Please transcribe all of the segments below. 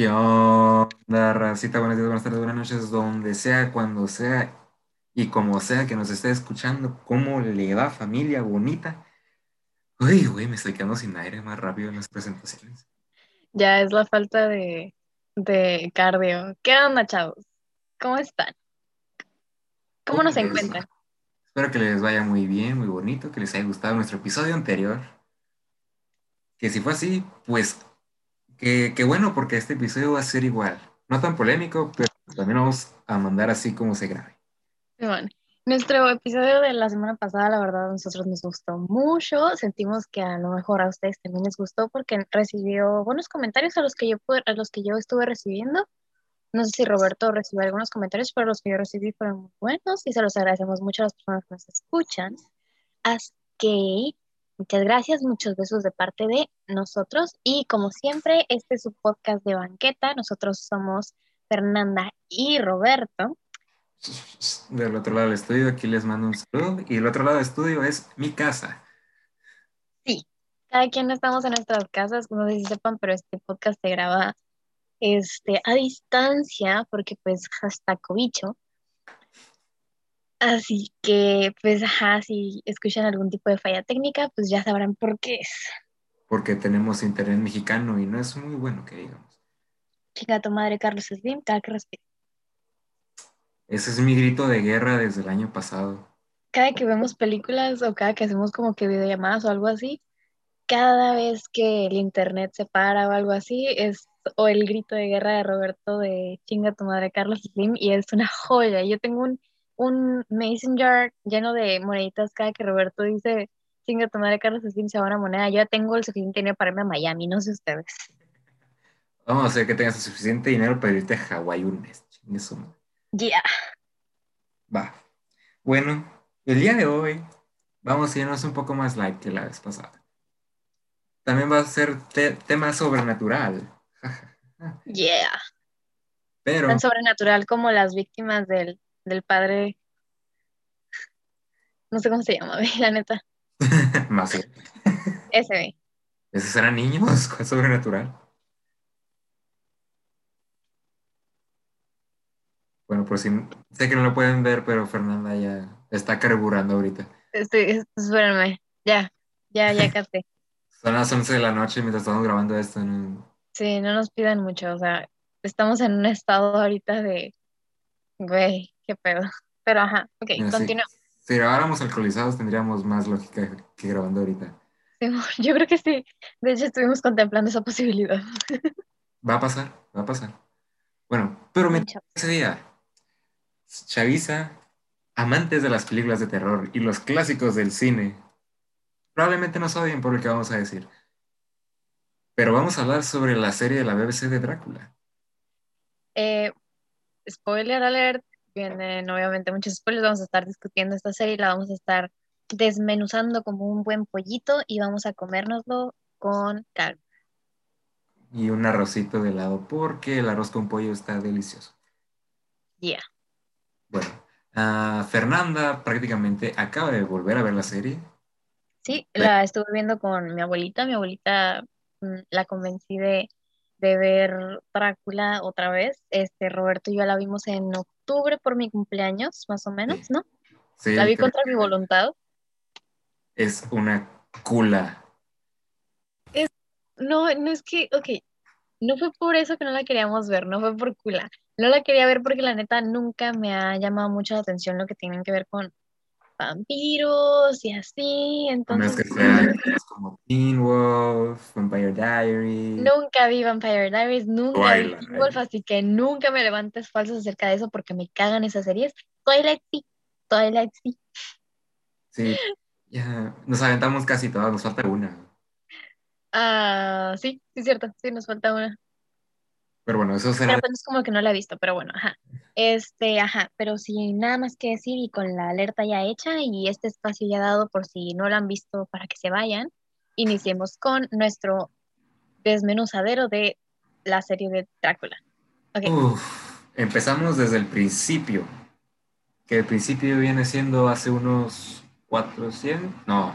¿Qué onda, racita? Buenos días, buenas tardes, buenas noches, donde sea, cuando sea y como sea que nos esté escuchando. ¿Cómo le va, familia bonita? Uy, güey, me estoy quedando sin aire más rápido en las presentaciones. Ya es la falta de, de cardio. ¿Qué onda, chavos? ¿Cómo están? ¿Cómo nos encuentran? Espero que les vaya muy bien, muy bonito, que les haya gustado nuestro episodio anterior. Que si fue así, pues que, que bueno, porque este episodio va a ser igual. No tan polémico, pero también vamos a mandar así como se grabe. Bueno, nuestro episodio de la semana pasada, la verdad, a nosotros nos gustó mucho. Sentimos que a lo mejor a ustedes también les gustó porque recibió buenos comentarios a los que yo, a los que yo estuve recibiendo. No sé si Roberto recibió algunos comentarios, pero los que yo recibí fueron muy buenos y se los agradecemos mucho a las personas que nos escuchan. Así que muchas gracias, muchos besos de parte de nosotros. Y como siempre, este es su podcast de banqueta. Nosotros somos Fernanda y Roberto. Del otro lado del estudio, aquí les mando un saludo. Y el otro lado del estudio es mi casa. Sí, cada quien estamos en nuestras casas, no sé si sepan, pero este podcast se graba este, a distancia porque pues hasta cobicho. Así que pues ajá, si escuchan algún tipo de falla técnica, pues ya sabrán por qué es. porque tenemos internet mexicano y no es muy bueno que digamos. Chica tu madre Carlos Slim, cada que respire. Ese es mi grito de guerra desde el año pasado. Cada que vemos películas o cada que hacemos como que videollamadas o algo así, cada vez que el internet se para o algo así, es o el grito de guerra de Roberto de chinga tu madre Carlos Slim y es una joya. Yo tengo un, un mason jar lleno de moneditas cada que Roberto dice chinga tu madre Carlos Slim se va una moneda. Yo ya tengo el suficiente dinero para irme a Miami, no sé ustedes. Vamos a hacer que tengas suficiente dinero para irte a Hawái un mes. Chingue su madre. Ya. Va. Bueno, el día de hoy vamos a irnos un poco más light que la vez pasada. También va a ser te- tema sobrenatural. Yeah. Pero Tan sobrenatural como las víctimas del, del padre. No sé cómo se llama, la neta. más. Ese. ¿Esos eran niños? ¿Cuál sobrenatural? Bueno, por si sé que no lo pueden ver, pero Fernanda ya está carburando ahorita. Este, espérenme. Ya, ya, ya capté. Son las 11 de la noche mientras estamos grabando esto. Sí, no nos pidan mucho, o sea, estamos en un estado ahorita de, güey, qué pedo. Pero ajá, ok, Mira, si- continúa. Si grabáramos alcoholizados tendríamos más lógica que grabando ahorita. Yo creo que sí. De hecho, estuvimos contemplando esa posibilidad. Va a pasar, va a pasar. Bueno, pero mientras ese día, Chaviza, amantes de las películas de terror y los clásicos del cine, probablemente nos odien por lo que vamos a decir. Pero vamos a hablar sobre la serie de la BBC de Drácula. Eh, spoiler alert, vienen obviamente muchos spoilers, vamos a estar discutiendo esta serie la vamos a estar desmenuzando como un buen pollito y vamos a comérnoslo con calma. Y un arrocito de lado, porque el arroz con pollo está delicioso. Yeah. Bueno, ah, Fernanda prácticamente acaba de volver a ver la serie. Sí, la estuve viendo con mi abuelita. Mi abuelita mm, la convencí de, de ver Drácula otra vez. Este, Roberto y yo la vimos en octubre por mi cumpleaños, más o menos, ¿no? Sí, La vi contra mi voluntad. Es una cula. No, no es que, ok, no fue por eso que no la queríamos ver, no fue por cula. No la quería ver porque la neta nunca me ha llamado mucho la atención lo que tienen que ver con vampiros y así. Entonces, que sea cosas como Teen Wolf, Vampire Diaries. Nunca vi Vampire Diaries, nunca vi. Teen Wolf, así que nunca me levantes falsos acerca de eso porque me cagan esas series. Twilight sí, Twilight sí. Sí, ya nos aventamos casi todas, nos falta una. Ah, sí, sí, cierto, sí, nos falta una. Pero bueno, eso Pero será. pues es como que no la he visto, pero bueno, ajá. Este, ajá, pero sin nada más que decir y con la alerta ya hecha y este espacio ya dado por si no lo han visto para que se vayan, iniciemos con nuestro desmenuzadero de la serie de Drácula. Ok. Uf, empezamos desde el principio. Que el principio viene siendo hace unos 400, no,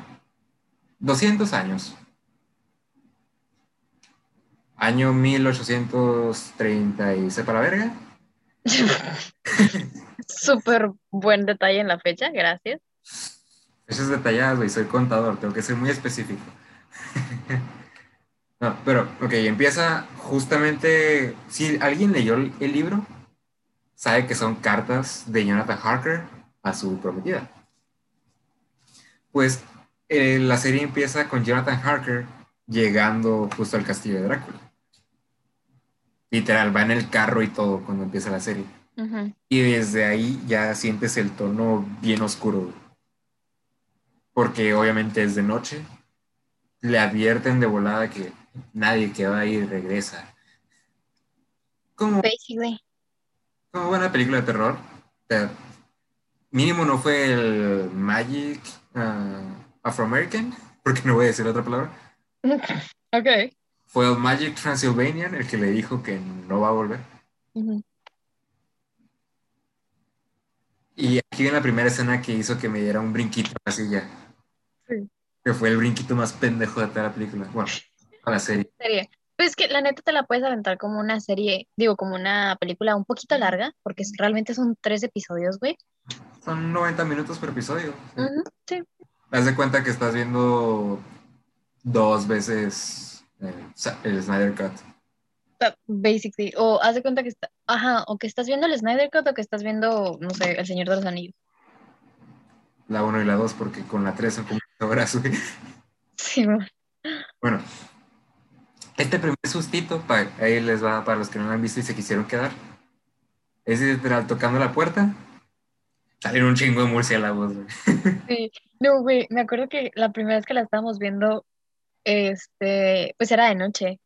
200 años. Año 1830 y sepa la verga. Súper buen detalle en la fecha, gracias. Fechas detalladas, güey, soy contador, tengo que ser muy específico. no, pero, ok, empieza justamente, si alguien leyó el libro, sabe que son cartas de Jonathan Harker a su prometida. Pues eh, la serie empieza con Jonathan Harker llegando justo al castillo de Drácula. Literal, va en el carro y todo cuando empieza la serie. Y desde ahí ya sientes el tono bien oscuro. Porque obviamente es de noche. Le advierten de volada que nadie que va ahí regresa. Como, como buena película de terror. mínimo no fue el Magic uh, Afro-American, porque no voy a decir otra palabra. Ok. Fue el Magic Transylvanian el que le dijo que no va a volver. Y aquí en la primera escena que hizo que me diera un brinquito la silla. Sí. Que fue el brinquito más pendejo de toda la película. Bueno, a la serie. serie. Pues que la neta te la puedes aventar como una serie, digo, como una película un poquito larga, porque realmente son tres episodios, güey. Son 90 minutos por episodio. sí. Haz de cuenta que estás viendo dos veces el, Snyder Cut. Basically. O haz de cuenta que está, ajá, o que estás viendo el Snyder Cut o que estás viendo, no sé, El Señor de los Anillos. La 1 y la 2, porque con la 3 son como horas, Sí, bueno. Bueno, este primer sustito, para, ahí les va para los que no lo han visto y se quisieron quedar. Es literal tocando la puerta, salen un chingo de murciélagos, güey. Sí, no, güey, me acuerdo que la primera vez que la estábamos viendo, este, pues era de noche.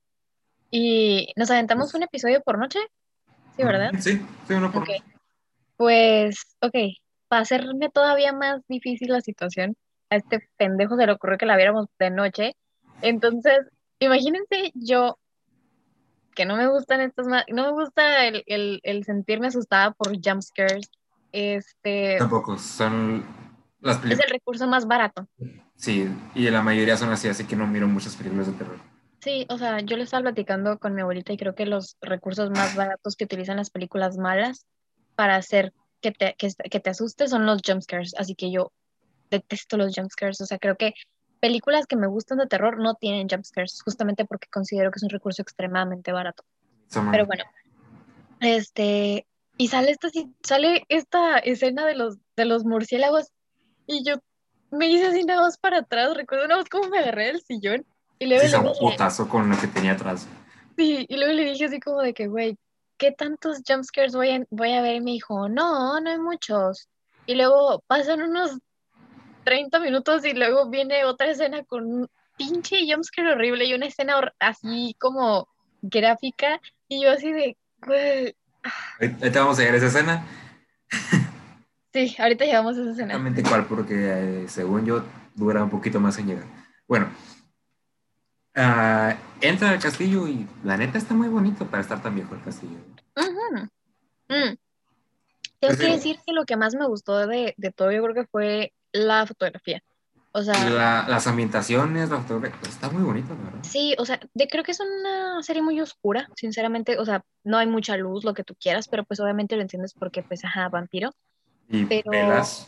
Y nos aventamos un episodio por noche, ¿sí, verdad? Sí, sí, uno por noche. Pues, ok, para hacerme todavía más difícil la situación, a este pendejo se le ocurrió que la viéramos de noche. Entonces, imagínense yo, que no me gustan estos, no me gusta el, el sentirme asustada por jumpscares. Este. Tampoco, son las películas. Es el recurso más barato. Sí, y la mayoría son así, así que no miro muchas películas de terror. Sí, o sea, yo le estaba platicando con mi abuelita y creo que los recursos más baratos que utilizan las películas malas para hacer que te, que, que te asustes son los jumpscares. Así que yo detesto los jumpscares. O sea, creo que películas que me gustan de terror no tienen jumpscares, justamente porque considero que es un recurso extremadamente barato. Pero bueno, este, y sale esta, sale esta escena de los, de los murciélagos y yo me hice así nada más para atrás, recuerdo una vez cómo me agarré del sillón y luego le dije, putazo con lo que tenía atrás. Sí, y luego le dije así como de que, güey, ¿qué tantos jumpscares voy a, voy a ver? Y me dijo, no, no hay muchos. Y luego pasan unos 30 minutos y luego viene otra escena con un pinche jumpscare horrible y una escena así como gráfica y yo así de, güey, Ahorita vamos a llegar a esa escena. Sí, ahorita llegamos a esa escena. Exactamente cuál, porque eh, según yo dura un poquito más en llegar. Bueno, uh, entra al castillo y la neta está muy bonito para estar tan viejo el castillo. Mm. Tengo que decir que lo que más me gustó de, de todo, yo creo que fue la fotografía. O sea, las ambientaciones, la fotografía, está muy bonito, ¿verdad? Sí, o sea, de, creo que es una serie muy oscura, sinceramente, o sea, no hay mucha luz, lo que tú quieras, pero pues obviamente lo entiendes porque, pues, ajá, vampiro. Y velas.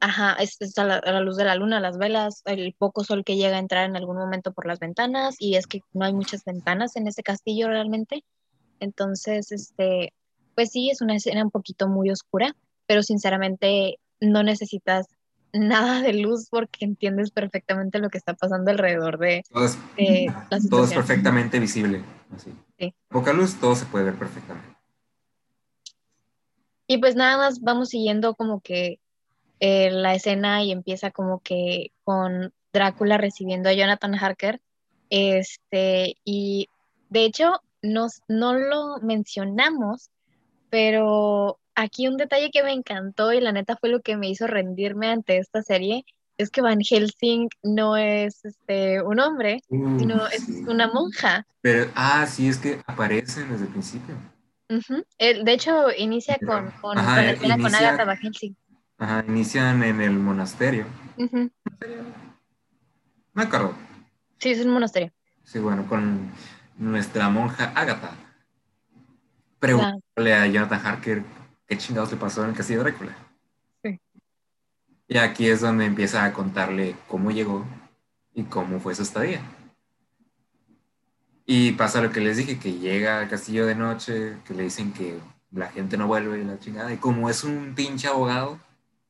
Ajá, es, a, la, luz de la luna, las velas, el poco sol que llega a entrar en algún momento por las ventanas, y es que no hay muchas ventanas en ese castillo realmente. Entonces, este, pues sí, es una escena un poquito muy oscura, pero sinceramente no necesitas nada de luz porque entiendes perfectamente lo que está pasando alrededor de, todo es, Todo es perfectamente visible. Poca luz, todo se puede ver perfectamente. Y pues nada más vamos siguiendo como que eh, la escena y empieza como que con Drácula recibiendo a Jonathan Harker. Este, y de hecho, nos, no lo mencionamos, pero aquí un detalle que me encantó y la neta fue lo que me hizo rendirme ante esta serie es que Van Helsing no es este, un hombre, sino es una monja. Pero, ah, sí, es que aparecen desde el principio. De hecho, inicia con, con, Ajá, con Agatha Van Helsing. Ajá, inician en el monasterio. Me acuerdo. Sí, es un monasterio. Sí, bueno, con nuestra monja Agatha preguntarle a Jonathan Harker qué chingados le pasó en el castillo de Drácula. Sí. Y aquí es donde empieza a contarle cómo llegó y cómo fue su estadía. Y pasa lo que les dije, que llega al castillo de noche, que le dicen que la gente no vuelve y la chingada. Y como es un pinche abogado,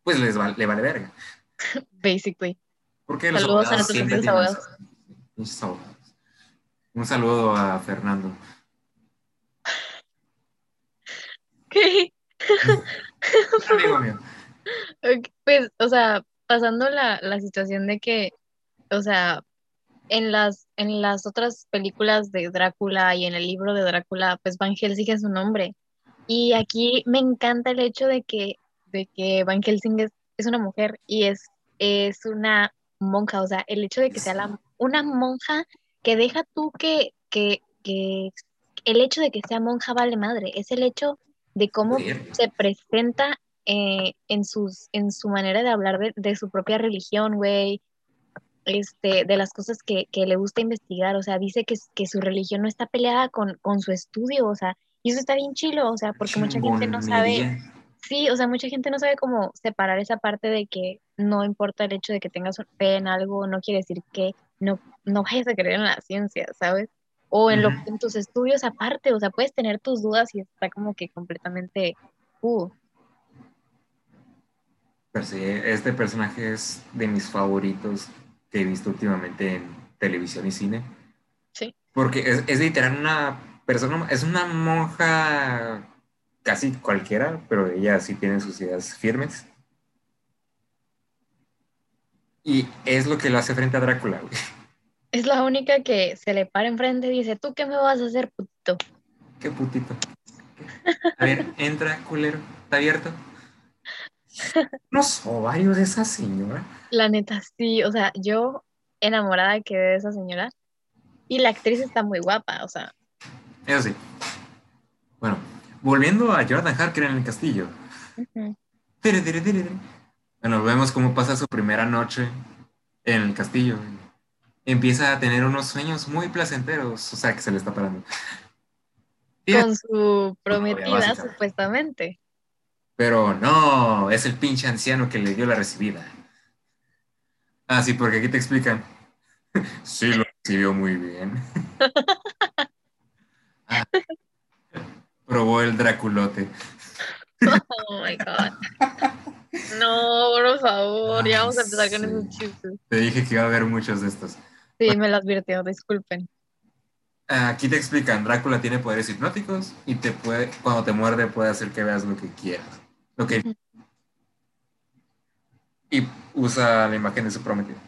pues les le vale verga. Basically. Porque los Saludos abogados a nuestros abogados. Un saludo a Fernando. ¿Qué? Pues, o sea, pasando la, la situación de que, o sea, en las, en las otras películas de Drácula y en el libro de Drácula, pues Van Helsing es su nombre. Y aquí me encanta el hecho de que, de que Van Helsing es, es una mujer y es, es una monja, o sea, el hecho de que sea la, una monja que deja tú que, que, que el hecho de que sea monja vale madre, es el hecho de cómo se presenta eh, en, sus, en su manera de hablar de, su propia religión, güey, este, de las cosas que, le gusta investigar, o sea, dice que, que su religión no está peleada con, con, su estudio, o sea, y eso está bien chilo, o sea, porque mucha gente no sabe, sí, o sea, mucha gente no sabe cómo separar esa parte de que no importa el hecho de que tengas fe en algo, no quiere decir que no, no vayas a creer en la ciencia, ¿sabes? O en, lo, en tus estudios aparte, o sea, puedes tener tus dudas y está como que completamente... Uh. Pero sí, este personaje es de mis favoritos que he visto últimamente en televisión y cine. Sí. Porque es, es literal una persona, es una monja casi cualquiera, pero ella sí tiene sus ideas firmes. Y es lo que lo hace frente a Drácula, güey. Es la única que se le para enfrente y dice, ¿tú qué me vas a hacer, putito? ¿Qué putito? A ver, entra, culero. ¿Está abierto? Unos ovarios de esa señora. La neta, sí. O sea, yo enamorada quedé de esa señora. Y la actriz está muy guapa, o sea. Eso sí. Bueno, volviendo a Jonathan Harker en el castillo. Bueno, vemos cómo pasa su primera noche en el castillo empieza a tener unos sueños muy placenteros, o sea, que se le está parando. Con su prometida, supuestamente. Pero no, es el pinche anciano que le dio la recibida. Ah, sí, porque aquí te explican. sí, lo recibió muy bien. Ah, probó el Draculote. oh my god. No, por favor, ya vamos a empezar con esos chistes. Te dije que iba a haber muchos de estos. Sí, me lo advirtió, disculpen. Aquí te explican, Drácula tiene poderes hipnóticos y te puede, cuando te muerde puede hacer que veas lo que quieras. Lo que... Y usa la imagen de su prometido.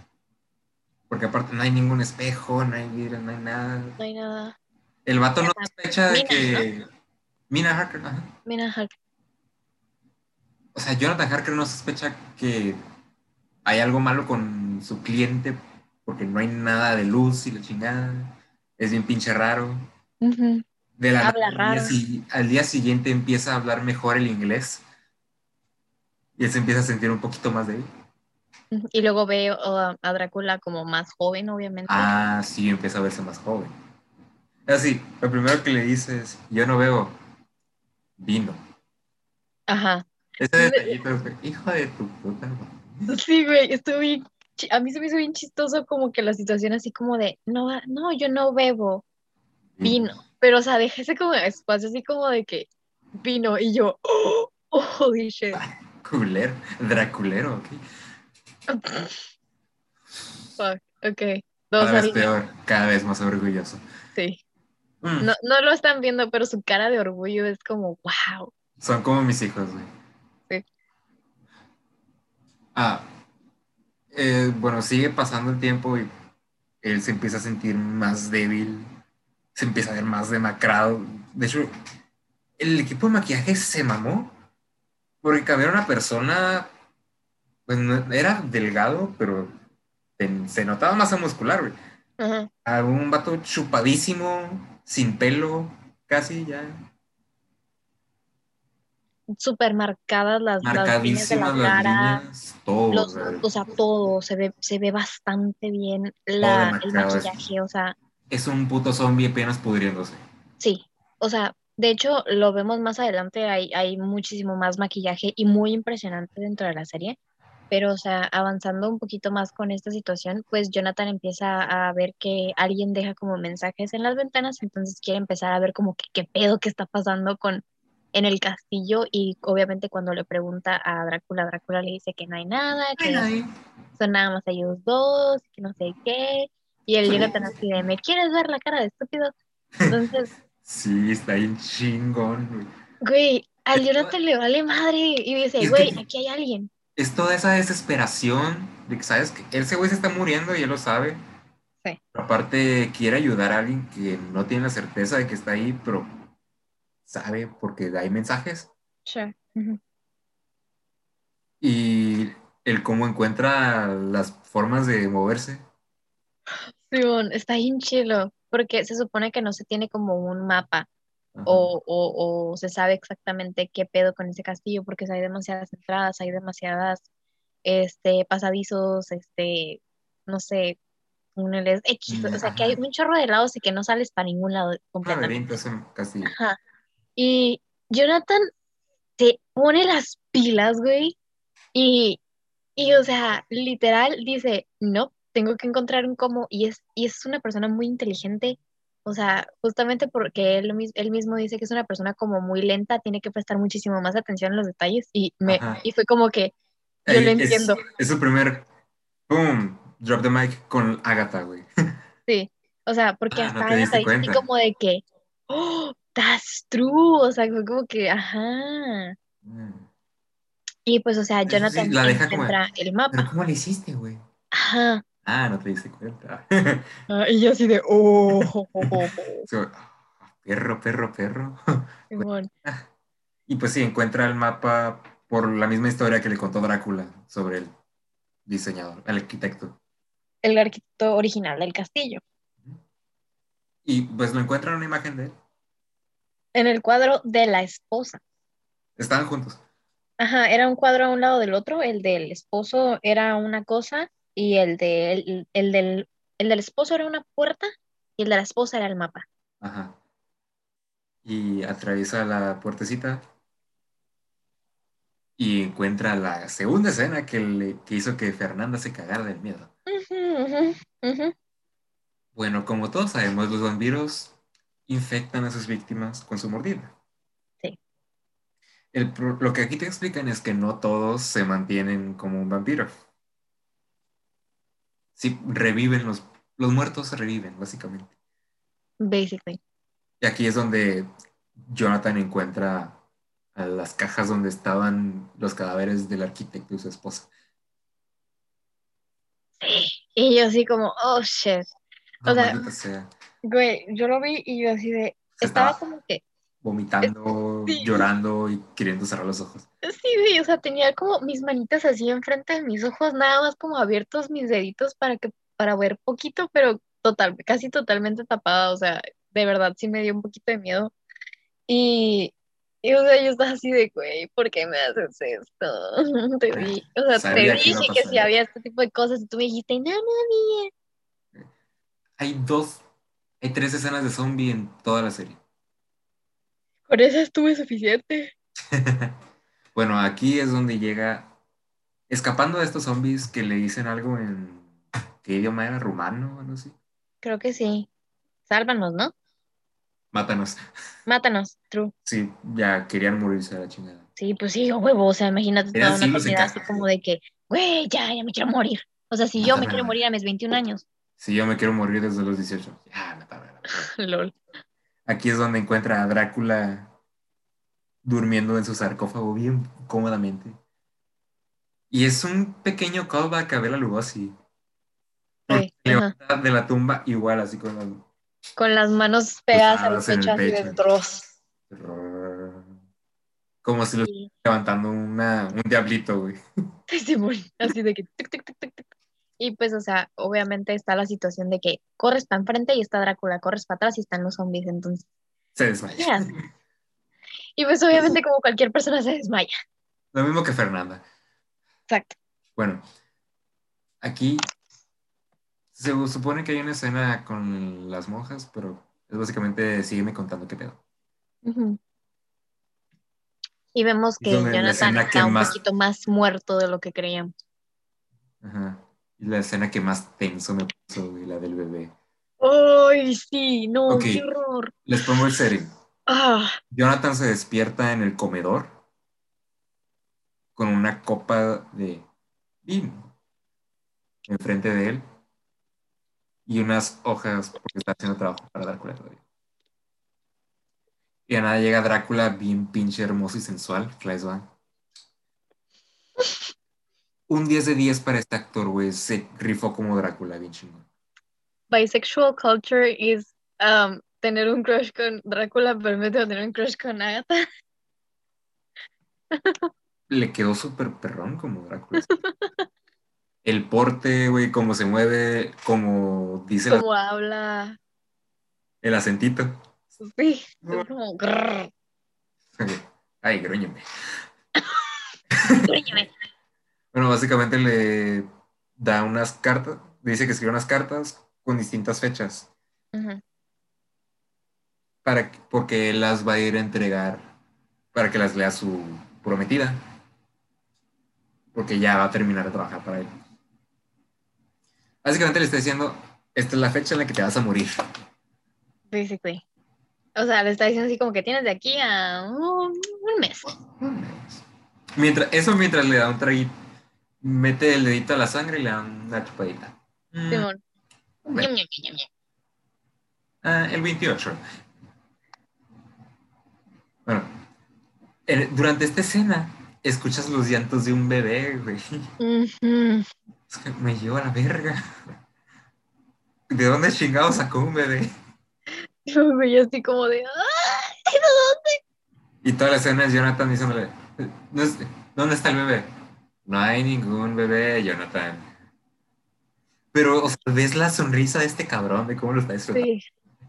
Porque aparte no hay ningún espejo, no hay vidrio, no hay nada. No hay nada. El vato no sospecha de que... Mina Harker, ajá. Mina Harker. O sea, Jonathan Harker no sospecha que hay algo malo con su cliente porque no hay nada de luz y la chingada. Es bien pinche raro. de la Habla raro. Al día, siguiente empieza a hablar mejor el inglés. Y él se empieza a sentir un poquito más de él. Y luego veo a Drácula como más joven, obviamente. Ah, sí, empieza a verse más joven. Así, lo primero que le dice es, yo no veo vino. Ajá. Ese detallito, hijo de tu puta. Sí, güey, estoy a mí se me hizo bien chistoso como que la situación así como de, no, no, yo no bebo vino, pero o sea, déjese como espacio así como de que vino y yo, oh, oh shit. Culero, Draculero, ok. Fuck, ok. cada vez peor, cada vez más orgulloso. Sí. Mm. No, no lo están viendo, pero su cara de orgullo es como, wow. Son como mis hijos, güey. Sí. Ah, eh, bueno, sigue pasando el tiempo y él se empieza a sentir más débil, se empieza a ver más demacrado. De hecho, el equipo de maquillaje se mamó porque cambiaron a una persona, pues era delgado, pero se notaba masa muscular, güey. A un vato chupadísimo, sin pelo, casi ya súper marcadas las, las líneas de la cara, todo, o sea, todo, se ve, se ve bastante bien la, el maquillaje, o sea. es un puto zombie apenas pudriéndose. Sí, o sea, de hecho lo vemos más adelante, hay, hay muchísimo más maquillaje y muy impresionante dentro de la serie, pero o sea, avanzando un poquito más con esta situación, pues Jonathan empieza a ver que alguien deja como mensajes en las ventanas, entonces quiere empezar a ver como que qué pedo que está pasando con en el castillo y obviamente cuando le pregunta a Drácula, Drácula le dice que no hay nada, que son nada más ellos dos, que no sé qué, y el Jonathan así de, ¿me quieres ver la cara de estúpido? Entonces... sí, está bien chingón, güey. Güey, al Jonathan le vale madre y dice, güey, aquí hay alguien. Es toda esa desesperación de que, ¿sabes? Que ese güey se está muriendo y él lo sabe. Sí. Pero aparte quiere ayudar a alguien que no tiene la certeza de que está ahí, pero sabe porque hay mensajes. Sure. Y el cómo encuentra las formas de moverse. Simón, está bien chilo, porque se supone que no se tiene como un mapa o, o, se sabe exactamente qué pedo con ese castillo, porque hay demasiadas entradas, hay demasiadas este, pasadizos, este, no sé, túneles X, o sea, que hay un chorro de lados y que no sales para ningún lado completamente. castillo. Ajá. Y Jonathan te pone las pilas, güey, y, y o sea, literal dice, no, tengo que encontrar un cómo, y es, y es una persona muy inteligente, o sea, justamente porque él, él mismo dice que es una persona como muy lenta, tiene que prestar muchísimo más atención a los detalles, y, me, y fue como que yo lo entiendo. Es, su primer, boom, drop the mic con Agatha, güey. Sí, o sea, porque ah, hasta Agatha dice como de que, oh, that's true, o sea, fue como que, ajá. Mm. Y pues, o sea, Jonathan sí, la deja el mapa. ¿Pero cómo le hiciste, güey? Ajá. Ah, no te diste cuenta. Ah, y yo así de, oh. perro, perro, perro. Y pues sí, encuentra el mapa por la misma historia que le contó Drácula sobre el diseñador, el arquitecto. El arquitecto original del castillo. Y pues lo encuentra en una imagen de él. En el cuadro de la esposa. Estaban juntos. Ajá, era un cuadro a un lado del otro. El del esposo era una cosa y el, de, el, del, el del esposo era una puerta y el de la esposa era el mapa. Ajá. Y atraviesa la puertecita y encuentra la segunda escena que, le, hizo que Fernanda se cagara del miedo. Bueno, como todos sabemos, los vampiros infectan a sus víctimas con su mordida. Sí. lo que aquí te explican es que no todos se mantienen como un vampiro. Sí, reviven los, los muertos se reviven, básicamente. Basically. Y aquí es donde Jonathan encuentra a las cajas donde estaban los cadáveres del arquitecto y su esposa. Sí, y yo así como, oh shit. o sea, güey, yo lo vi y yo así de, estaba, como que vomitando, llorando y queriendo cerrar los ojos. Sí, sí, o sea, tenía como mis manitas así enfrente de mis ojos, nada más como abiertos mis deditos para que para ver poquito, pero total, casi totalmente tapada, o sea, de verdad sí me dio un poquito de miedo. Y, y o sea, yo estaba así de, güey, ¿por qué me haces esto? Te vi, o sea, te dije que, si había este tipo de cosas y tú me dijiste, no, no había. Hay dos, hay tres escenas de zombie en toda la serie. Por eso estuve suficiente. bueno, aquí es donde llega, escapando de estos zombies que le dicen algo en, ¿qué idioma era? ¿Rumano o algo así? Creo que sí. Sálvanos, ¿no? Mátanos. Mátanos, true. Sí, ya querían morirse a la chingada. Sí, pues sí, huevo, o sea, imagínate toda una sociedad así como de que, güey, ya, ya me quiero morir. O sea, si yo me quiero morir a mis 21 años. Si yo me quiero morir desde los 18, ya, me Lol. Aquí es donde encuentra a Drácula durmiendo en su sarcófago bien cómodamente. Y es un pequeño callback a Bela Lugosi. Sí, levanta de la tumba igual, así con las, con las manos pegadas al pecho, así de Dross. Como si lo estuviera levantando una, un diablito, güey. así de que... Y pues, o sea, obviamente está la situación de que corres para enfrente y está Drácula, corres para atrás y están los zombies, entonces. Se desmaya. Y pues, obviamente, como cualquier persona se desmaya. Lo mismo que Fernanda. Exacto. Bueno, aquí Se supone que hay una escena con las monjas, pero es básicamente sígueme contando qué pedo. Y vemos que Jonathan está un poquito más muerto de lo que creíamos. Ajá. La escena que más tenso me puso, güey, la del bebé. ¡Ay, sí! No, qué horror. Les pongo el setting. Ah. Jonathan se despierta en el comedor con una copa de vino enfrente de él y unas hojas porque está haciendo trabajo para Drácula todavía. Y a nada llega Drácula bien pinche hermoso y sensual, Klaes Van. Un 10 de 10 para este actor, güey. Se rifó como Drácula, bien chingón. Bisexual culture is um, tener un crush con Drácula, de tener un crush con Agatha. Le quedó súper perrón como Drácula. el porte, güey, cómo se mueve, como dice Cómo habla. El acentito. Sí, es como Ay, gruñeme. bueno, básicamente le da unas cartas, dice que escribe unas cartas con distintas fechas. para, porque él las va a ir a entregar para que las lea su prometida. Porque ya va a terminar de trabajar para él. Básicamente le está diciendo, esta es la fecha en la que te vas a morir. Basically. O sea, le está diciendo así como que tienes de aquí a un, mes. Mientras, eso mientras le da un traguito, mete el dedito a la sangre y le da una chupadita. Mm. Ah, el 28. Bueno, durante esta escena escuchas los llantos de un bebé, güey. Es que me lleva a la verga. ¿De dónde chingado sacó un bebé? Yo me veía así como de, ¿de dónde? Y toda la escena es Jonathan diciéndole, ¿dónde está el bebé? No hay ningún bebé, Jonathan. Pero, o sea, ves la sonrisa de este cabrón, de cómo lo está disfrutando. Sí,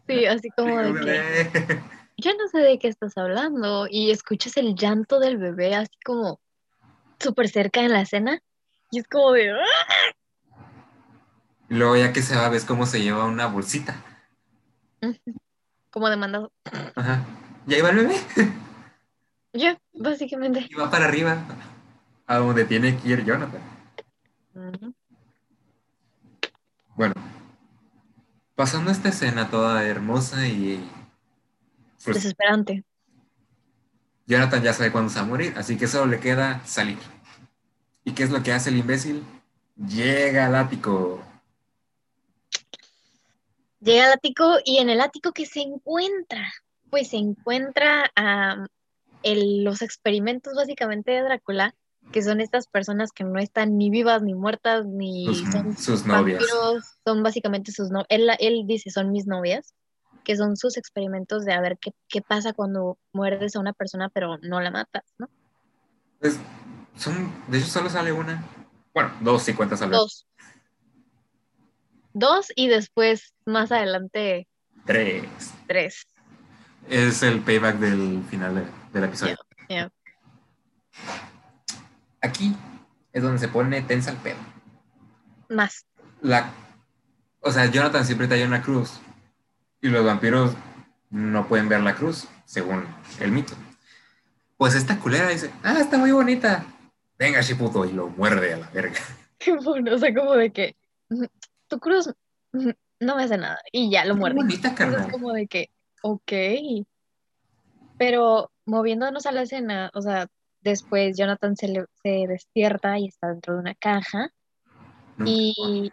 sí, así como de que... Yo no sé de qué estás hablando. Y escuchas el llanto del bebé así como súper cerca en la escena. Y es como de... ¡ah! Y luego ya que se va, ves cómo se lleva una bolsita. Como demandado. Ajá. ¿Y ahí va el bebé? Ya, básicamente. Y va para arriba, a donde tiene que ir Jonathan. Bueno, pasando esta escena toda hermosa y... Pues, Desesperante. Jonathan ya sabe cuándo se va a morir, así que solo le queda salir. ¿Y qué es lo que hace el imbécil? Llega al ático. Llega al ático y en el ático que se encuentra, pues se encuentra los experimentos básicamente de Drácula, que son estas personas que no están ni vivas ni muertas ni son sus novias. son básicamente sus novias. Él, él, dice son mis novias, que son sus experimentos de a ver qué, qué pasa cuando muerdes a una persona pero no la matas, ¿no? Pues son, de hecho, solo sale una. Bueno, dos si cuentas sale. Dos. Dos y después, más adelante. Tres. Tres. Es el payback del final del episodio. Aquí es donde se pone tensa el pedo. Más. La, o sea, Jonathan siempre trae una cruz. Y los vampiros no pueden ver la cruz, según el mito. Pues esta culera dice, ah, está muy bonita venga, puto, y lo muerde a la verga. Bueno, o sea, como de que tu cruz no me hace nada y ya lo muerde. Bonita, carnal. Es como de que, ok. Pero moviéndonos a la escena, o sea, después Jonathan se, se despierta y está dentro de una caja. y,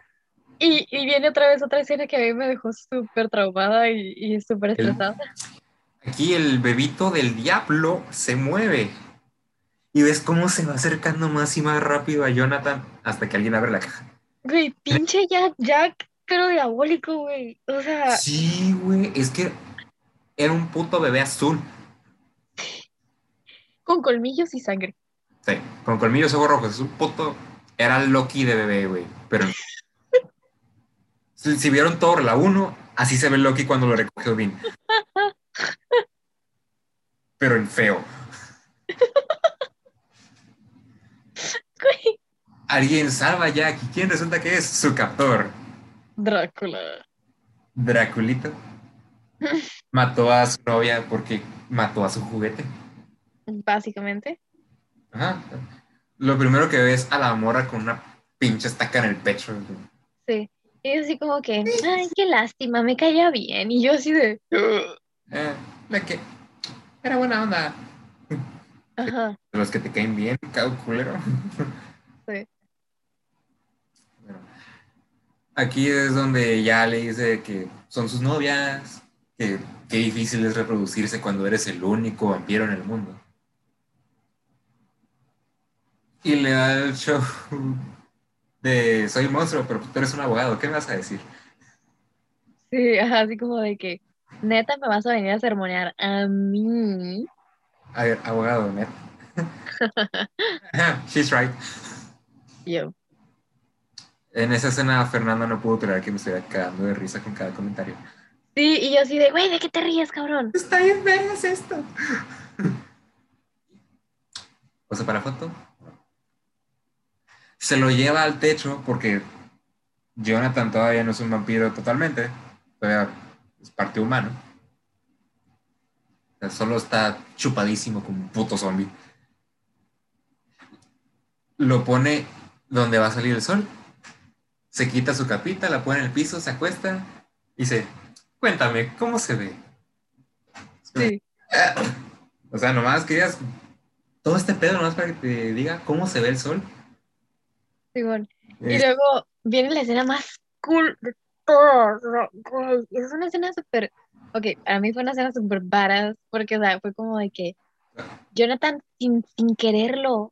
y, viene otra vez otra escena que a mí me dejó súper traumada y, y súper estresada. Aquí el bebito del diablo se mueve y ves cómo se va acercando más y más rápido a Jonathan hasta que alguien abre la caja. Güey, pinche Jack, Jack, pero diabólico, güey. O sea. Sí, güey, es que era un puto bebé azul. Con colmillos y sangre. Sí, con colmillos y ojos rojos. Es un puto. Era Loki de bebé, güey. Pero. si, vieron Thor, la 1, así se ve Loki cuando lo recoge Odin. pero en feo. Alguien salva a Jack. ¿Y quién resulta que es? Su captor. Drácula. Draculito. mató a su novia porque mató a su juguete. Básicamente. Ajá. Lo primero que ves a la mora con una pinche estaca en el pecho. Sí. Y así como que, ay, qué lástima, me caía bien. Y yo así de. Eh, que era buena onda. Ajá. Los que te caen bien, cada culero. Sí. Bueno, aquí es donde ya le dice que son sus novias, que qué difícil es reproducirse cuando eres el único vampiro en el mundo. Y le da el show de soy un monstruo, pero tú eres un abogado, ¿qué me vas a decir? Sí, así como de que, neta, me vas a venir a sermonear a mí. A ver, abogado, neta. She's right. Yo. En esa escena, Fernanda no pudo creer que me estuviera cagando de risa con cada comentario. Sí, y yo así de, güey, ¿de qué te ríes, cabrón? Está bien, vergas esto. O sea, para foto. Se lo lleva al techo porque Jonathan todavía no es un vampiro totalmente. Todavía es parte humano. O sea, solo está chupadísimo como un puto zombie. Lo pone donde va a salir el sol. Se quita su capita, la pone en el piso, se acuesta y dice, cuéntame, ¿cómo se ve? Sí. O sea, nomás querías todo este pedo nomás para que te diga cómo se ve el sol. Y Es- luego viene la escena más cool de todo. Es una escena súper. Ok, a mí fue una escena súper varas, porque, o sea, fue como de que Jonathan, sin, sin quererlo,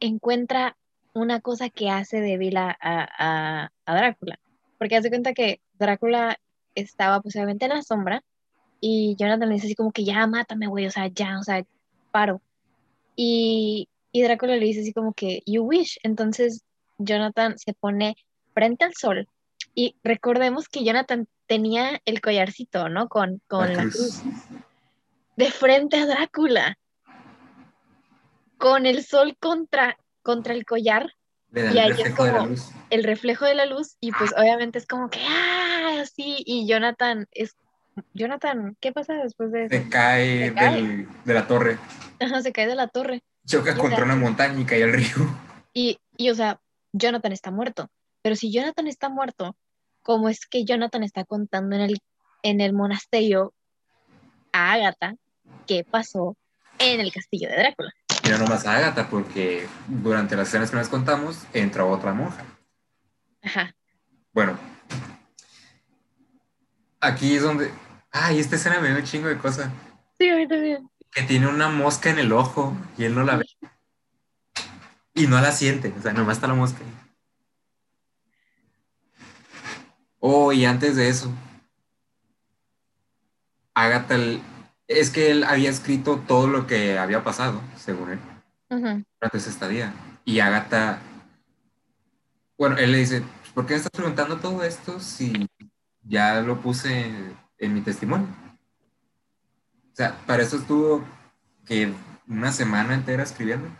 encuentra una cosa que hace débil a, a, a- Drácula. Porque hace cuenta que Drácula estaba posiblemente en la sombra y Jonathan le dice así como que ya mátame, güey, o sea, ya, o sea, paro. Y, y Drácula le dice así como que you wish. Entonces Jonathan se pone frente al sol y recordemos que Jonathan tenía el collarcito, ¿no? Con, con la cruz de frente a Drácula, con el sol contra, contra el collar, y ahí es como- el reflejo de la luz, y pues obviamente es como que, ¡ah! Así, y Jonathan es. Jonathan, ¿qué pasa después de eso? Se cae, Se cae. del- de la torre. Ajá, se cae de la torre. Choca Y, contra una montaña y cae al río. Y, y, o sea, Jonathan está muerto. Pero si Jonathan está muerto, ¿cómo es que Jonathan está contando en el, en el monasterio a Agatha qué pasó en el castillo de Drácula? Y no nomás a Agatha, porque durante las escenas que nos contamos, entra otra monja. Ajá. Bueno, aquí es donde. Ay, esta escena me dio un chingo de cosas. Sí, a mí también. Que tiene una mosca en el ojo y él no la ve. Y no la siente, o sea, nomás está la mosca. Oh, y antes de eso, Agatha, el- es que él había escrito todo lo que había pasado, según él, Ujú. durante esa estadía. Y Agatha, bueno, él le dice, ¿por qué me estás preguntando todo esto si ya lo puse en mi testimonio? O sea, para eso estuvo que una semana entera escribiendo.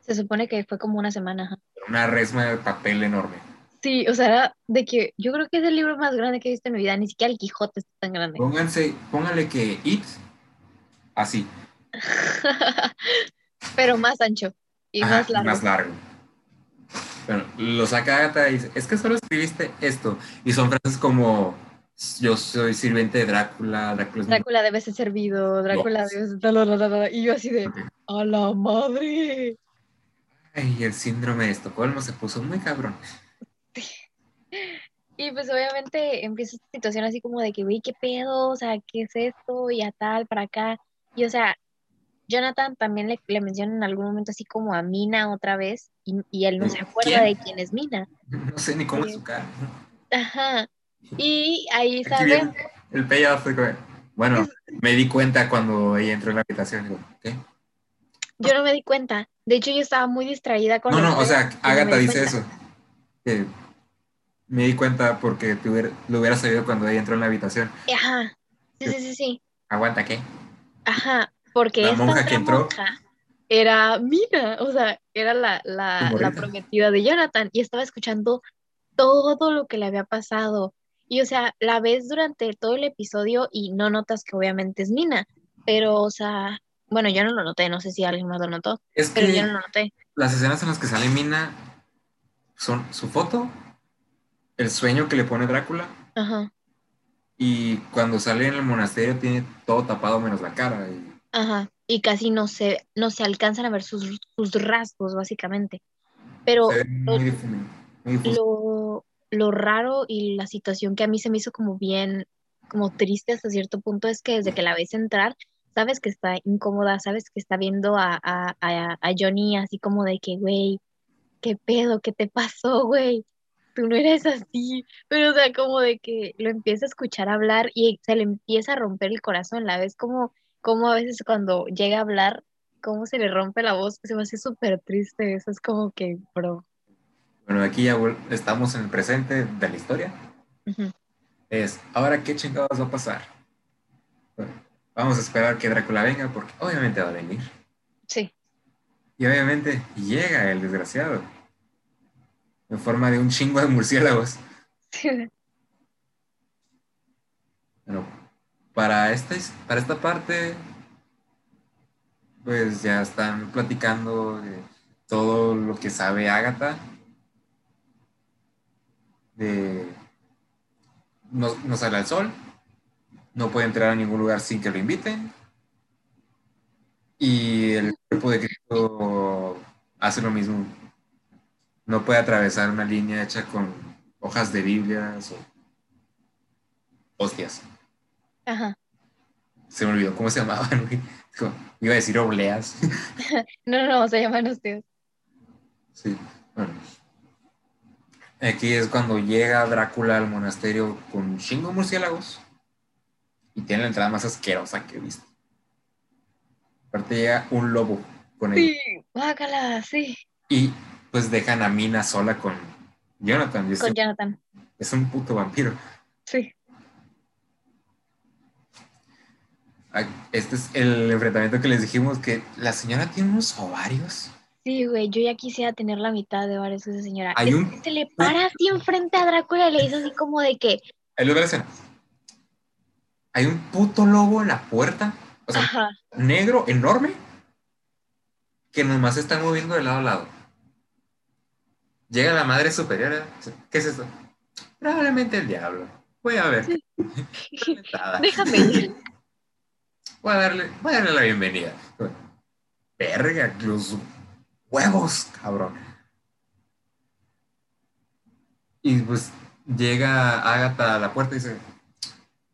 Se supone que fue como una semana. Una resma de papel enorme. Sí, o sea, era de que yo creo que es el libro más grande que he visto en mi vida. Ni siquiera el Quijote está tan grande. Pónganse, pónganle que it, así, Pero más ancho y Ajá, más largo. más largo. Bueno, lo saca Agatha y dice, es que solo escribiste esto. Y son frases como, yo soy sirviente de Drácula, Drácula Drácula debe ser servido, Drácula debe ser... Y yo así de, ¡a la madre! Ay, el síndrome de Estocolmo se puso muy cabrón. Y pues obviamente empieza esta situación así como de que, güey, ¿qué pedo? O sea, ¿qué es esto? Y a tal, para acá. Y o sea, Jonathan también le, le menciona en algún momento así como a Mina otra vez y, y él no se acuerda ¿Quién? de quién es Mina. No sé ni cómo es su cara. Ajá. Y ahí sabemos, el payoff fue como, Bueno, me di cuenta cuando ella entró en la habitación. Digo, ¿qué? yo no me di cuenta. De hecho, yo estaba muy distraída con No, no, o sea, no Agatha di dice cuenta. eso. Que me di cuenta porque te hubiera- lo hubiera sabido cuando ella entró en la habitación. Ajá. Sí, sí, sí, sí. Aguanta, ¿qué? Ajá. Porque La esta monja otra que entró. monja era Mina, o sea, era la, la, la prometida de Jonathan y estaba escuchando todo lo que le había pasado. Y o sea, la ves durante todo el episodio y no notas que obviamente es Mina, pero o sea, bueno, yo no lo noté, no sé si alguien más lo notó, Es pero que yo no lo noté. las escenas en las que sale Mina son su foto, el sueño que le pone Drácula, Ajá, y cuando sale en el monasterio tiene todo tapado menos la cara. y- ajá. Y casi no se, no se alcanzan a ver sus, sus rasgos, básicamente. Pero se ve muy difuso. Lo, raro y la situación que a mí se me hizo como bien, como triste hasta cierto punto es que desde que la ves entrar, sabes que está incómoda, sabes que está viendo a, a, a, a Johnny así como de que, güey, ¿qué pedo? ¿Qué te pasó, güey? Tú no eres así. Pero, o sea, como de que lo empieza a escuchar hablar y se le empieza a romper el corazón. La ves como, como a veces cuando llega a hablar, cómo se le rompe la voz, se me hace súper triste. Eso es como que, bro. Bueno, aquí ya estamos en el presente de la historia. Es, ahora qué chingados va a pasar. Bueno, vamos a esperar que Drácula venga porque obviamente va a venir. Sí. Y obviamente llega el desgraciado. En forma de un chingo de murciélagos. Bueno, para esta, para esta parte, pues ya están platicando de todo lo que sabe Agatha. De no, no sale al sol, no puede entrar a ningún lugar sin que lo inviten. Y el cuerpo de Cristo hace lo mismo. No puede atravesar una línea hecha con hojas de Biblias o hostias. Ajá. Se me olvidó cómo se llamaban. Como- Iba a decir obleas. No, no, se llaman ustedes. Sí, bueno. Aquí es cuando llega Drácula al monasterio con chingo murciélagos y tiene la entrada más asquerosa que he visto. Aparte llega un lobo con él. Sí, guácala, sí. Y pues dejan a Mina sola con Jonathan. Con Jonathan. es un puto vampiro. Sí. Este es el enfrentamiento que les dijimos que la señora tiene unos ovarios. Sí, güey, yo ya quisiera tener la mitad de varios de esa señora. Hay Es un- que se le para así enfrente a Drácula y le dice así como de que, escena. Hay un puto lobo en la puerta. O sea, ajá, negro, enorme, que nomás se está moviendo de lado a lado. Llega la madre superiora. dice, ¿Qué es esto? Probablemente el diablo. Voy a ver. Nada. déjame ir. Voy a darle, voy a darle la bienvenida. Verga, los huevos, cabrón. Y pues llega Agatha a la puerta y dice,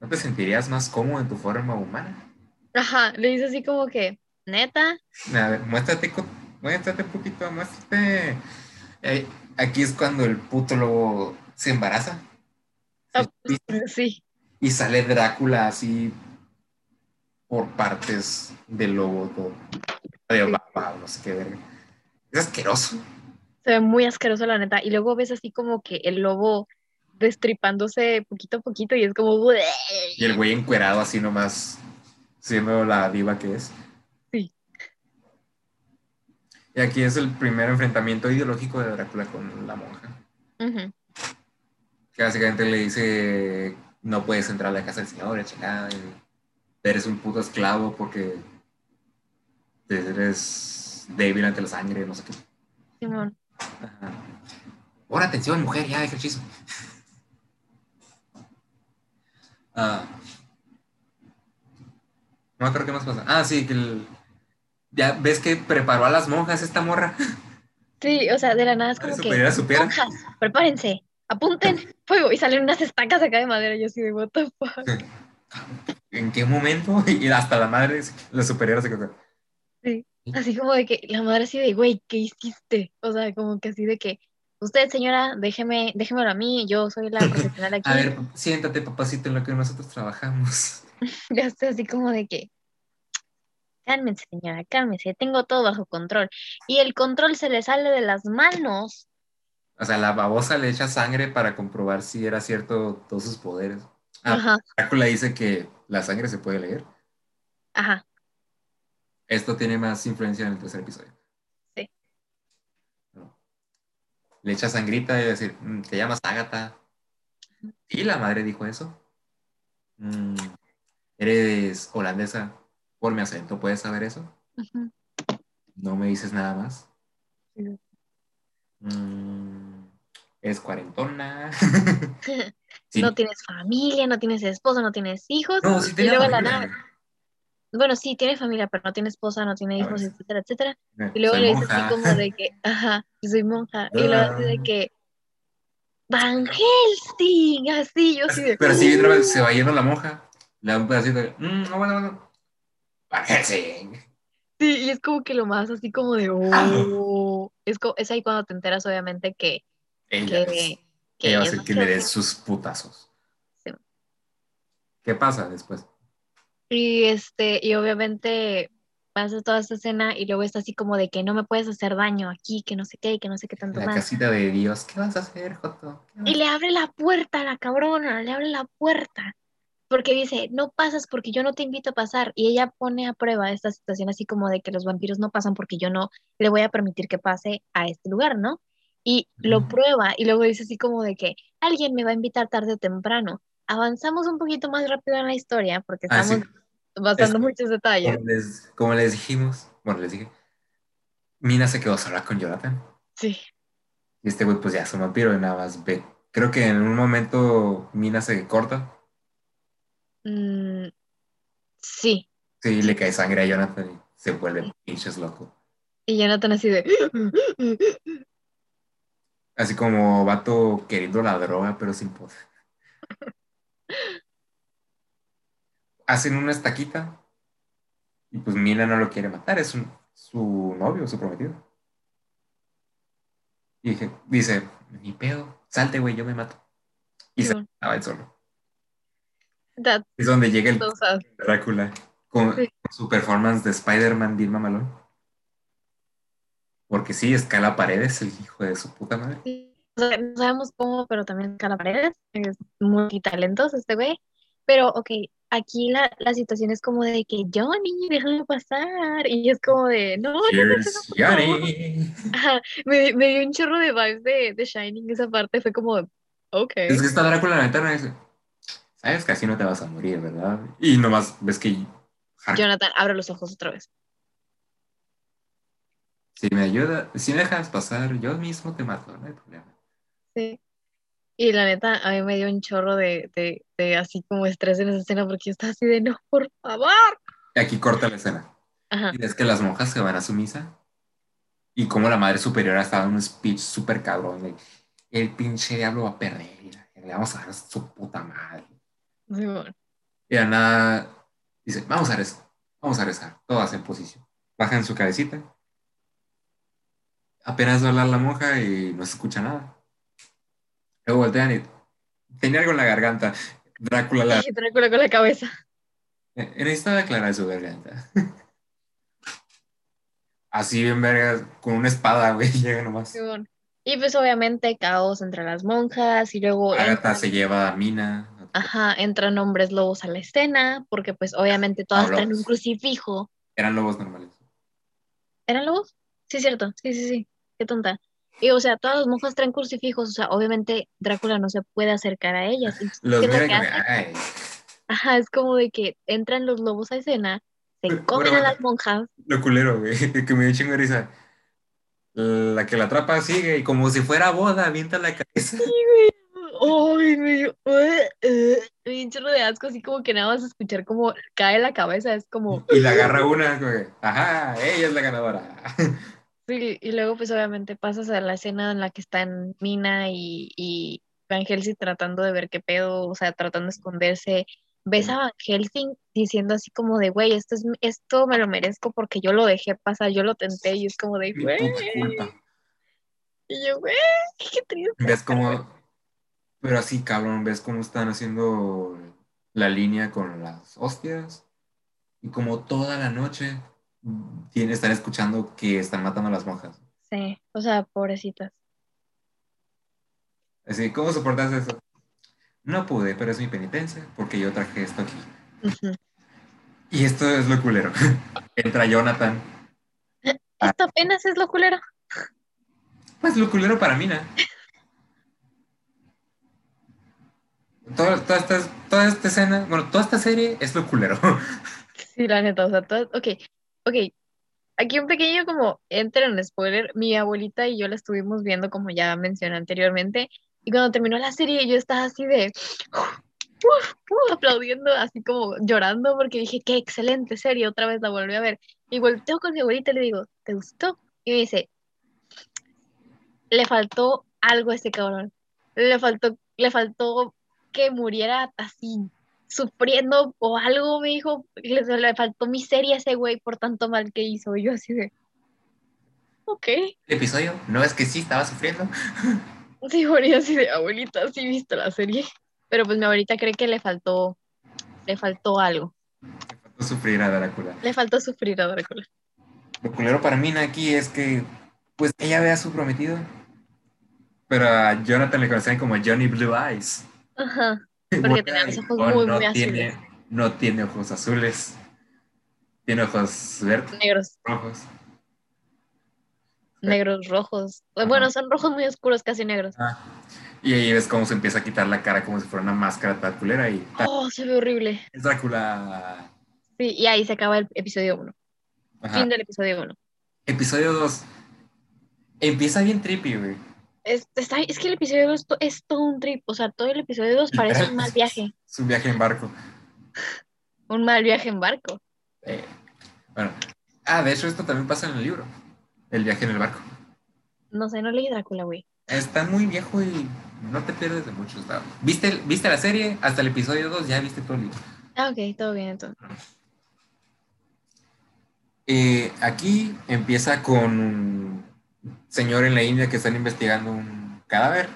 ¿no te sentirías más cómodo en tu forma humana? Ajá, le dice así como que, neta, A ver, muéstrate, muéstrate un poquito, muéstrate. Eh, aquí es cuando el puto lobo se embaraza. Ah, Y, sí, y sale Drácula así por partes del lobo, todo. De Sí. no sé qué verga. Es asqueroso. se ve muy asqueroso la neta. Y luego ves así como que el lobo destripándose poquito a poquito y es como. Y el güey encuerado así nomás, siendo la diva que es. Sí. Y aquí es el primer enfrentamiento ideológico de Drácula con la monja. Que básicamente le dice no puedes entrar a la casa del señor, chingada, eres un puto esclavo porque eres débil ante la sangre, no sé qué. Simón. Ajá. Pon atención, mujer, ya deja el hechizo. Ah. No me acuerdo qué más pasa. Ah, sí, que el- ya ves que preparó a las monjas esta morra. Sí, o sea, de la nada es como que, pudiera supiera. monjas, prepárense, apunten, fuego, y salen unas estacas acá de madera, yo así de, what the fuck. ¿En qué momento? Y hasta la madre, la superior se quedó. Así como de que la madre así de, güey, ¿qué hiciste? O sea, como que así de que, usted, señora, déjeme, déjemelo a mí, yo soy la profesional aquí. A ver, siéntate, papacito, en lo que nosotros trabajamos. Ya estoy así como de que, cálmense, señora, cálmense, tengo todo bajo control. Y el control se le sale de las manos. O sea, la babosa le echa sangre para comprobar si era cierto todos sus poderes. Ah, Ajá, Drácula dice que la sangre se puede leer. ajá, Esto tiene más influencia en el tercer episodio. Sí. No. le echa sangrita y decir, mm, te llamas Ágata. Y la madre dijo eso. Mm, eres holandesa por mi acento, ¿puedes saber eso? No me dices nada más. Mm, es cuarentona. No tienes familia, no tienes esposo, no tienes hijos. No, sí y luego la nada. Bueno, sí, tiene familia, pero no tiene esposa, no tiene hijos, etcétera, etcétera. Y luego le dice así como de que, ajá, soy monja. Y luego de que, Van Helsing, así, yo sí de. Pero sí, se va yendo la monja, le da un pedacito de, mmm, no, bueno, bueno. Van Helsing. Sí, y es como que lo más así como de, oh. Es, es ahí cuando te enteras, obviamente, que. Ella que, que ella va a ser que le dé sus putazos. Sí. ¿Qué pasa después? Y este, y obviamente pasa toda esta escena y luego está así como de que no me puedes hacer daño aquí, que no sé qué, que no sé qué tanto la casita de Dios, ¿qué vas a hacer, Joto? Y le abre la puerta a la cabrona, le abre la puerta. Porque dice, no pasas porque yo no te invito a pasar. Y ella pone a prueba esta situación así como de que los vampiros no pasan porque yo no le voy a permitir que pase a este lugar, ¿no? Y lo prueba y luego dice así como de que alguien me va a invitar tarde o temprano avanzamos un poquito más rápido en la historia porque ah, estamos basando muchos detalles. Como les, dijimos, bueno, les dije, Mina se quedó sola con Jonathan. Sí. Y este güey, pues ya es un vampiro y nada más ve. Creo que en un momento Mina se corta. Mm, sí. Sí, le cae sangre a Jonathan y se vuelve pinches loco. Y Jonathan así de... Así como vato queriendo la droga, pero sin poder. Hacen una estaquita y pues Mina no lo quiere matar, es su novio, su prometido. Y dije, dice, ni pedo, salte, güey, yo me mato. Y se estaba él solo. es donde llega el Drácula con, su performance de Spider-Man Dilma Malone. Porque sí, escala paredes, el hijo de su puta madre. No sabemos cómo, pero también escala paredes. Es multitalentoso este güey. Pero, ok, aquí la, la, situación es como de que Johnny, déjame pasar. Y es como de, no, no, Johnny. me, me, dio un chorro de vibes de, de, Shining. Esa parte fue como, ok. Es que está Drácula la ventana y dice, sabes que así no te vas a morir, ¿verdad? Y nomás ves que. Jonathan, abre los ojos otra vez. Si me ayuda, si me dejas pasar, yo mismo te mato, no hay problema. Sí. Y la neta, a mí me dio un chorro de, de, de, así como estrés en esa escena porque yo estaba así de no, por favor. Y aquí corta la escena. Y es que las monjas se van a su misa y como la madre superiora estaba en un speech súper cabrón. el pinche diablo va a perder. Le vamos a dar a su puta madre. Muy bueno. Y nada dice, vamos a rezar, vamos a rezar, todas en posición. Bajan su cabecita. Apenas va a hablar la monja y no se escucha nada. Luego voltean y tenía algo en la garganta. Drácula la... Drácula con la cabeza. Eh, necesitaba aclarar su garganta. Así bien vergas, con una espada, güey, llega nomás. Y pues obviamente caos entre las monjas y luego... Agatha se lleva a Mina. Ajá, entran hombres lobos a la escena, porque pues obviamente todas traen un crucifijo. Eran lobos normales. ¿Eran lobos? Sí, cierto, sí, sí, sí, qué tonta. Y, o sea, todas las monjas traen crucifijos, o sea, obviamente Drácula no se puede acercar a ellas. Los Ajá, es como de que entran los lobos a escena, se comen a las monjas. Lo culero, güey, que me dio chingo risa. La que la atrapa sigue y como si fuera boda, avienta la cabeza. Sí, güey. Ay, me dio un chorro de asco, así como que nada más escuchar como cae la cabeza, es como... Y la agarra una, güey. Ajá, ella es la ganadora. Sí, y luego pues obviamente pasas a la escena en la que están Mina y, y Van Helsing tratando de ver qué pedo, o sea, tratando de esconderse. Ves a Van Helsing diciendo así como de, güey, esto, es, esto me lo merezco porque yo lo dejé pasar, yo lo tenté y es como de, güey. Y yo, güey, qué triste. Ves como, pero así, cabrón, ves cómo están haciendo la línea con las hostias y como toda la noche están escuchando que están matando a las monjas. Sí, o sea, pobrecitas. Así, ¿cómo soportas eso? No pude, pero es mi penitencia, porque yo traje esto aquí. Y esto es lo culero. Entra Jonathan. Esto apenas es lo culero. Pues lo culero para Mina. toda, toda, esta, toda esta escena, bueno, toda esta serie es lo culero. Sí, la neta, o sea, todo, ok, ok. Aquí un pequeño como entra en spoiler, mi abuelita y yo la estuvimos viendo como ya mencioné anteriormente, y cuando terminó la serie yo estaba así de aplaudiendo, así como llorando porque dije, qué excelente serie, otra vez la volví a ver. Y volteo con mi abuelita y le digo, ¿te gustó? Y me dice, le faltó algo a ese cabrón. Le faltó, le faltó que muriera así sufriendo o algo, me dijo, le, le faltó miseria a ese güey por tanto mal que hizo. Y yo así de, ok. ¿El episodio? ¿No es que sí estaba sufriendo? Sí, bueno, así de, abuelita, sí visto la serie. Pero pues mi abuelita cree que le faltó, le faltó algo. Le faltó sufrir a Drácula. Le faltó sufrir a Drácula. Lo culero para mí aquí es que, pues ella ve a su prometido, pero a Jonathan le conocían como Johnny Blue Eyes. Ajá. Porque tenía los ojos muy, no muy tiene, azules. No tiene ojos azules. Tiene ojos verdes, Negros, rojos. negros, rojos. Ajá. Bueno, son rojos muy oscuros, casi negros. Ah, Y ahí ves cómo se empieza a quitar la cara como si fuera una máscara tal culera y. Oh, se ve horrible. es Drácula. Sí, y ahí se acaba el episodio 1. Ajá. Fin del episodio 1. Episodio 2. Empieza bien trippy, güey. Es, está- es que el episodio 2 es todo un trip. O sea, todo el episodio 2 parece un mal viaje. Es un viaje en barco. Un mal viaje en barco. Eh, bueno. Ah, de hecho, esto también pasa en el libro. El viaje en el barco. No sé, no leí Drácula, güey. Está muy viejo y no te pierdes de mucho. está- ¿Viste, ¿Viste la serie? Hasta el episodio 2 ya viste todo el libro. Ah, ok, todo bien entonces. Eh, aquí empieza con un señor en la India que están investigando un cadáver.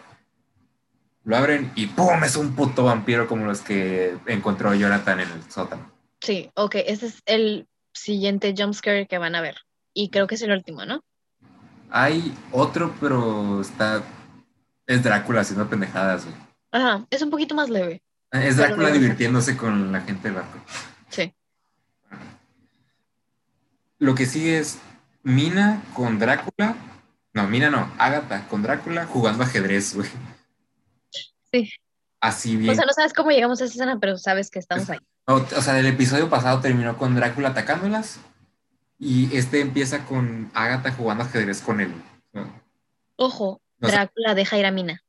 Lo abren y ¡pum! Es un puto vampiro como los que encontró Jonathan en el sótano. Sí, ok, este es el siguiente jumpscare que van a ver. Y creo que es el último, ¿no? Hay otro, pero está. Es Drácula haciendo pendejadas, güey. Ajá, es un poquito más leve. Es Drácula divirtiéndose con la gente del barco. Sí. Lo que sigue es Mina con Drácula. No, Mina no, Agatha con Drácula jugando ajedrez, güey. Sí. Así bien. O sea, no sabes cómo llegamos a esa escena, pero sabes que estamos ahí. O, o sea, el episodio pasado terminó con Drácula atacándolas. Y este empieza con Agatha jugando ajedrez con él. ¿no? Ojo, No sé. Drácula deja ir a Mina.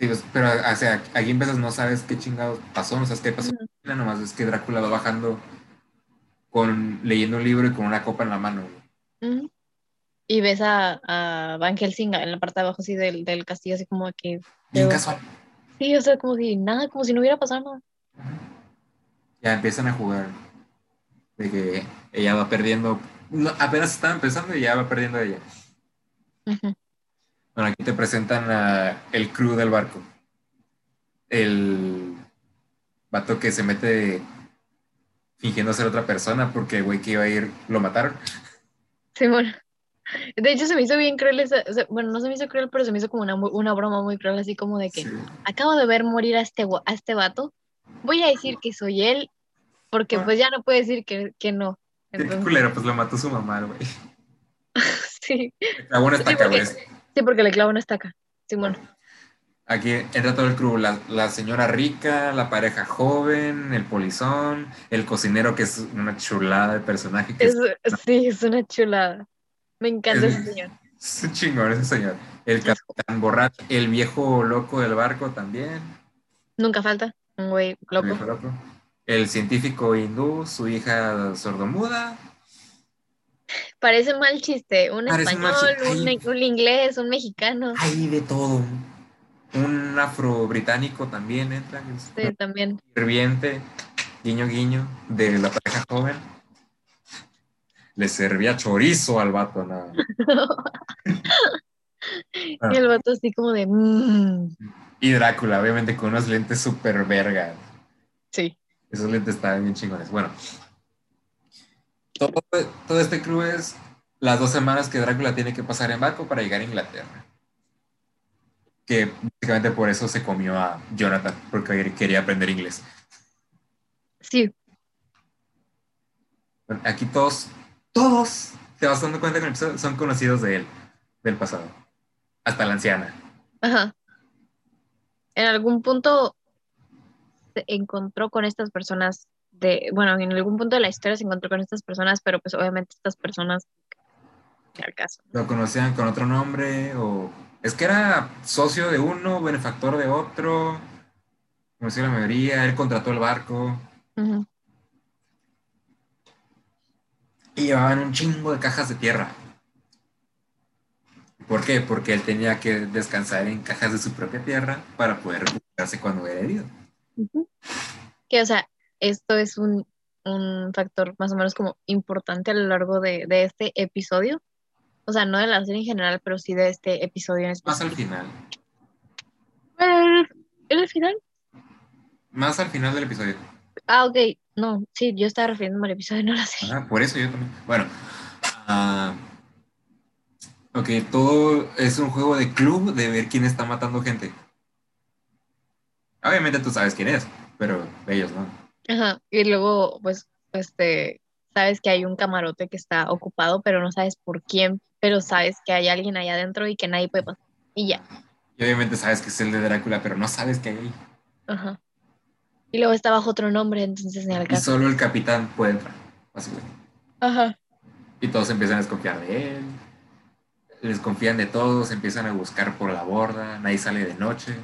Sí, pues, pero o sea, aquí empiezas, no sabes qué chingados pasó, no sabes qué pasó. Ujú. Mina, Nomás es que Drácula va bajando con leyendo un libro y con una copa en la mano. güey. Ujú. Y ves a, a Van Helsing en la parte de abajo así del, del castillo, así como que... Bien casual. Sí, o sea, como si nada, como si no hubiera pasado nada. Ya empiezan a jugar. De que ella va perdiendo. no, apenas estaba empezando y ya va perdiendo ella. Ujú. Bueno, aquí te presentan a el crew del barco. El vato que se mete fingiendo ser otra persona porque el güey que iba a ir lo mataron. Sí, bueno. De hecho, se me hizo bien cruel esa, o sea, bueno, no se me hizo cruel, pero se me hizo como una, una broma muy cruel, así como de que Sí. acabo de ver morir a este, a este vato, voy a decir que soy él, porque Ah. pues ya no puede decir que, que no. Qué Entonces, culero, pues lo mató su mamá, güey. sí, Le clavó una estaca, güey. sí, porque le clavo una estaca. Simón. Aquí entra todo el crew, la, la señora rica, la pareja joven, el polizón, el cocinero que es una chulada de personaje, que es, Es, sí, es una chulada. Me encanta Es- ese señor. es chingón ese señor. El capitán borracho, el viejo loco del barco también, Nunca falta un güey loco. El científico hindú, su hija sordomuda, Parece mal chiste. Un Parece español, un, un inglés, un mexicano. hay de todo. Un afro británico también entra, Sí, también. hirviente, guiño guiño, de la pareja joven. Le servía chorizo al vato, nada. Y el vato así como de... "Mm". Y Drácula, obviamente, con unos lentes súper vergas. Sí. Esos lentes estaban bien chingones. Bueno, todo, todo este crew es las dos semanas que Drácula tiene que pasar en barco para llegar a Inglaterra. Que básicamente por eso se comió a Jonathan, porque quería aprender inglés. Sí, aquí todos, todos, te vas dando cuenta que son conocidos de él. del pasado. Hasta la anciana. Ajá. En algún punto se encontró con estas personas de, bueno, en algún punto de la historia se encontró con estas personas, pero pues obviamente estas personas, al caso. Lo conocían con otro nombre o es que era socio de uno, benefactor de otro, decía la mayoría, él contrató el barco. Y llevaban un chingo de cajas de tierra. ¿Por qué? Porque él tenía que descansar en cajas de su propia tierra para poder recuperarse cuando era herido. Que, o sea, esto es un, factor más o menos como importante a lo largo de, este episodio. O sea, no de la serie en general, pero sí de este episodio en específico. Más al final. ¿En el final? Más al final del episodio. Ah, ok. No, sí, yo estaba refiriéndome al episodio, no la sé. Ah, por eso yo también. Bueno. Uh, ok, todo es un juego de club de ver quién está matando gente. Obviamente tú sabes quién es, pero ellos no. Ajá, y luego, pues, este, sabes que hay un camarote que está ocupado, pero no sabes por quién, pero sabes que hay alguien allá adentro y que nadie puede pasar. Y ya. Y obviamente sabes que es el de Drácula, pero no sabes que hay ahí. Ajá. Y luego está bajo otro nombre, entonces en el caso. Y solo el capitán puede entrar, básicamente. Ajá. Y todos empiezan a desconfiar de él. Les confían de todos, empiezan a buscar por la borda, nadie sale de noche.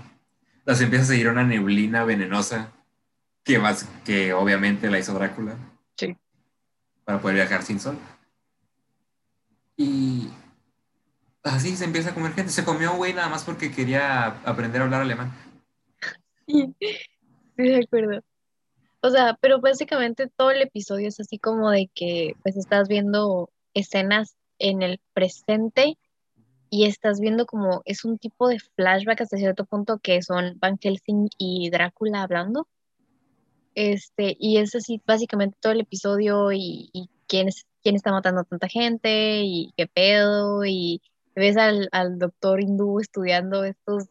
Las empieza a seguir una neblina venenosa que, más, que obviamente la hizo Drácula. Sí. Para poder viajar sin sol. Y así se empieza a comer gente. Se comió un güey nada más porque quería aprender a hablar alemán. Sí. De acuerdo. O sea, pero básicamente todo el episodio es así como de que pues estás viendo escenas en el presente y estás viendo como es un tipo de flashback hasta cierto punto que son Van Helsing y Drácula hablando. Este, y es así básicamente todo el episodio y, quién, es, quién está matando a tanta gente y qué pedo y ves al, al doctor hindú estudiando estos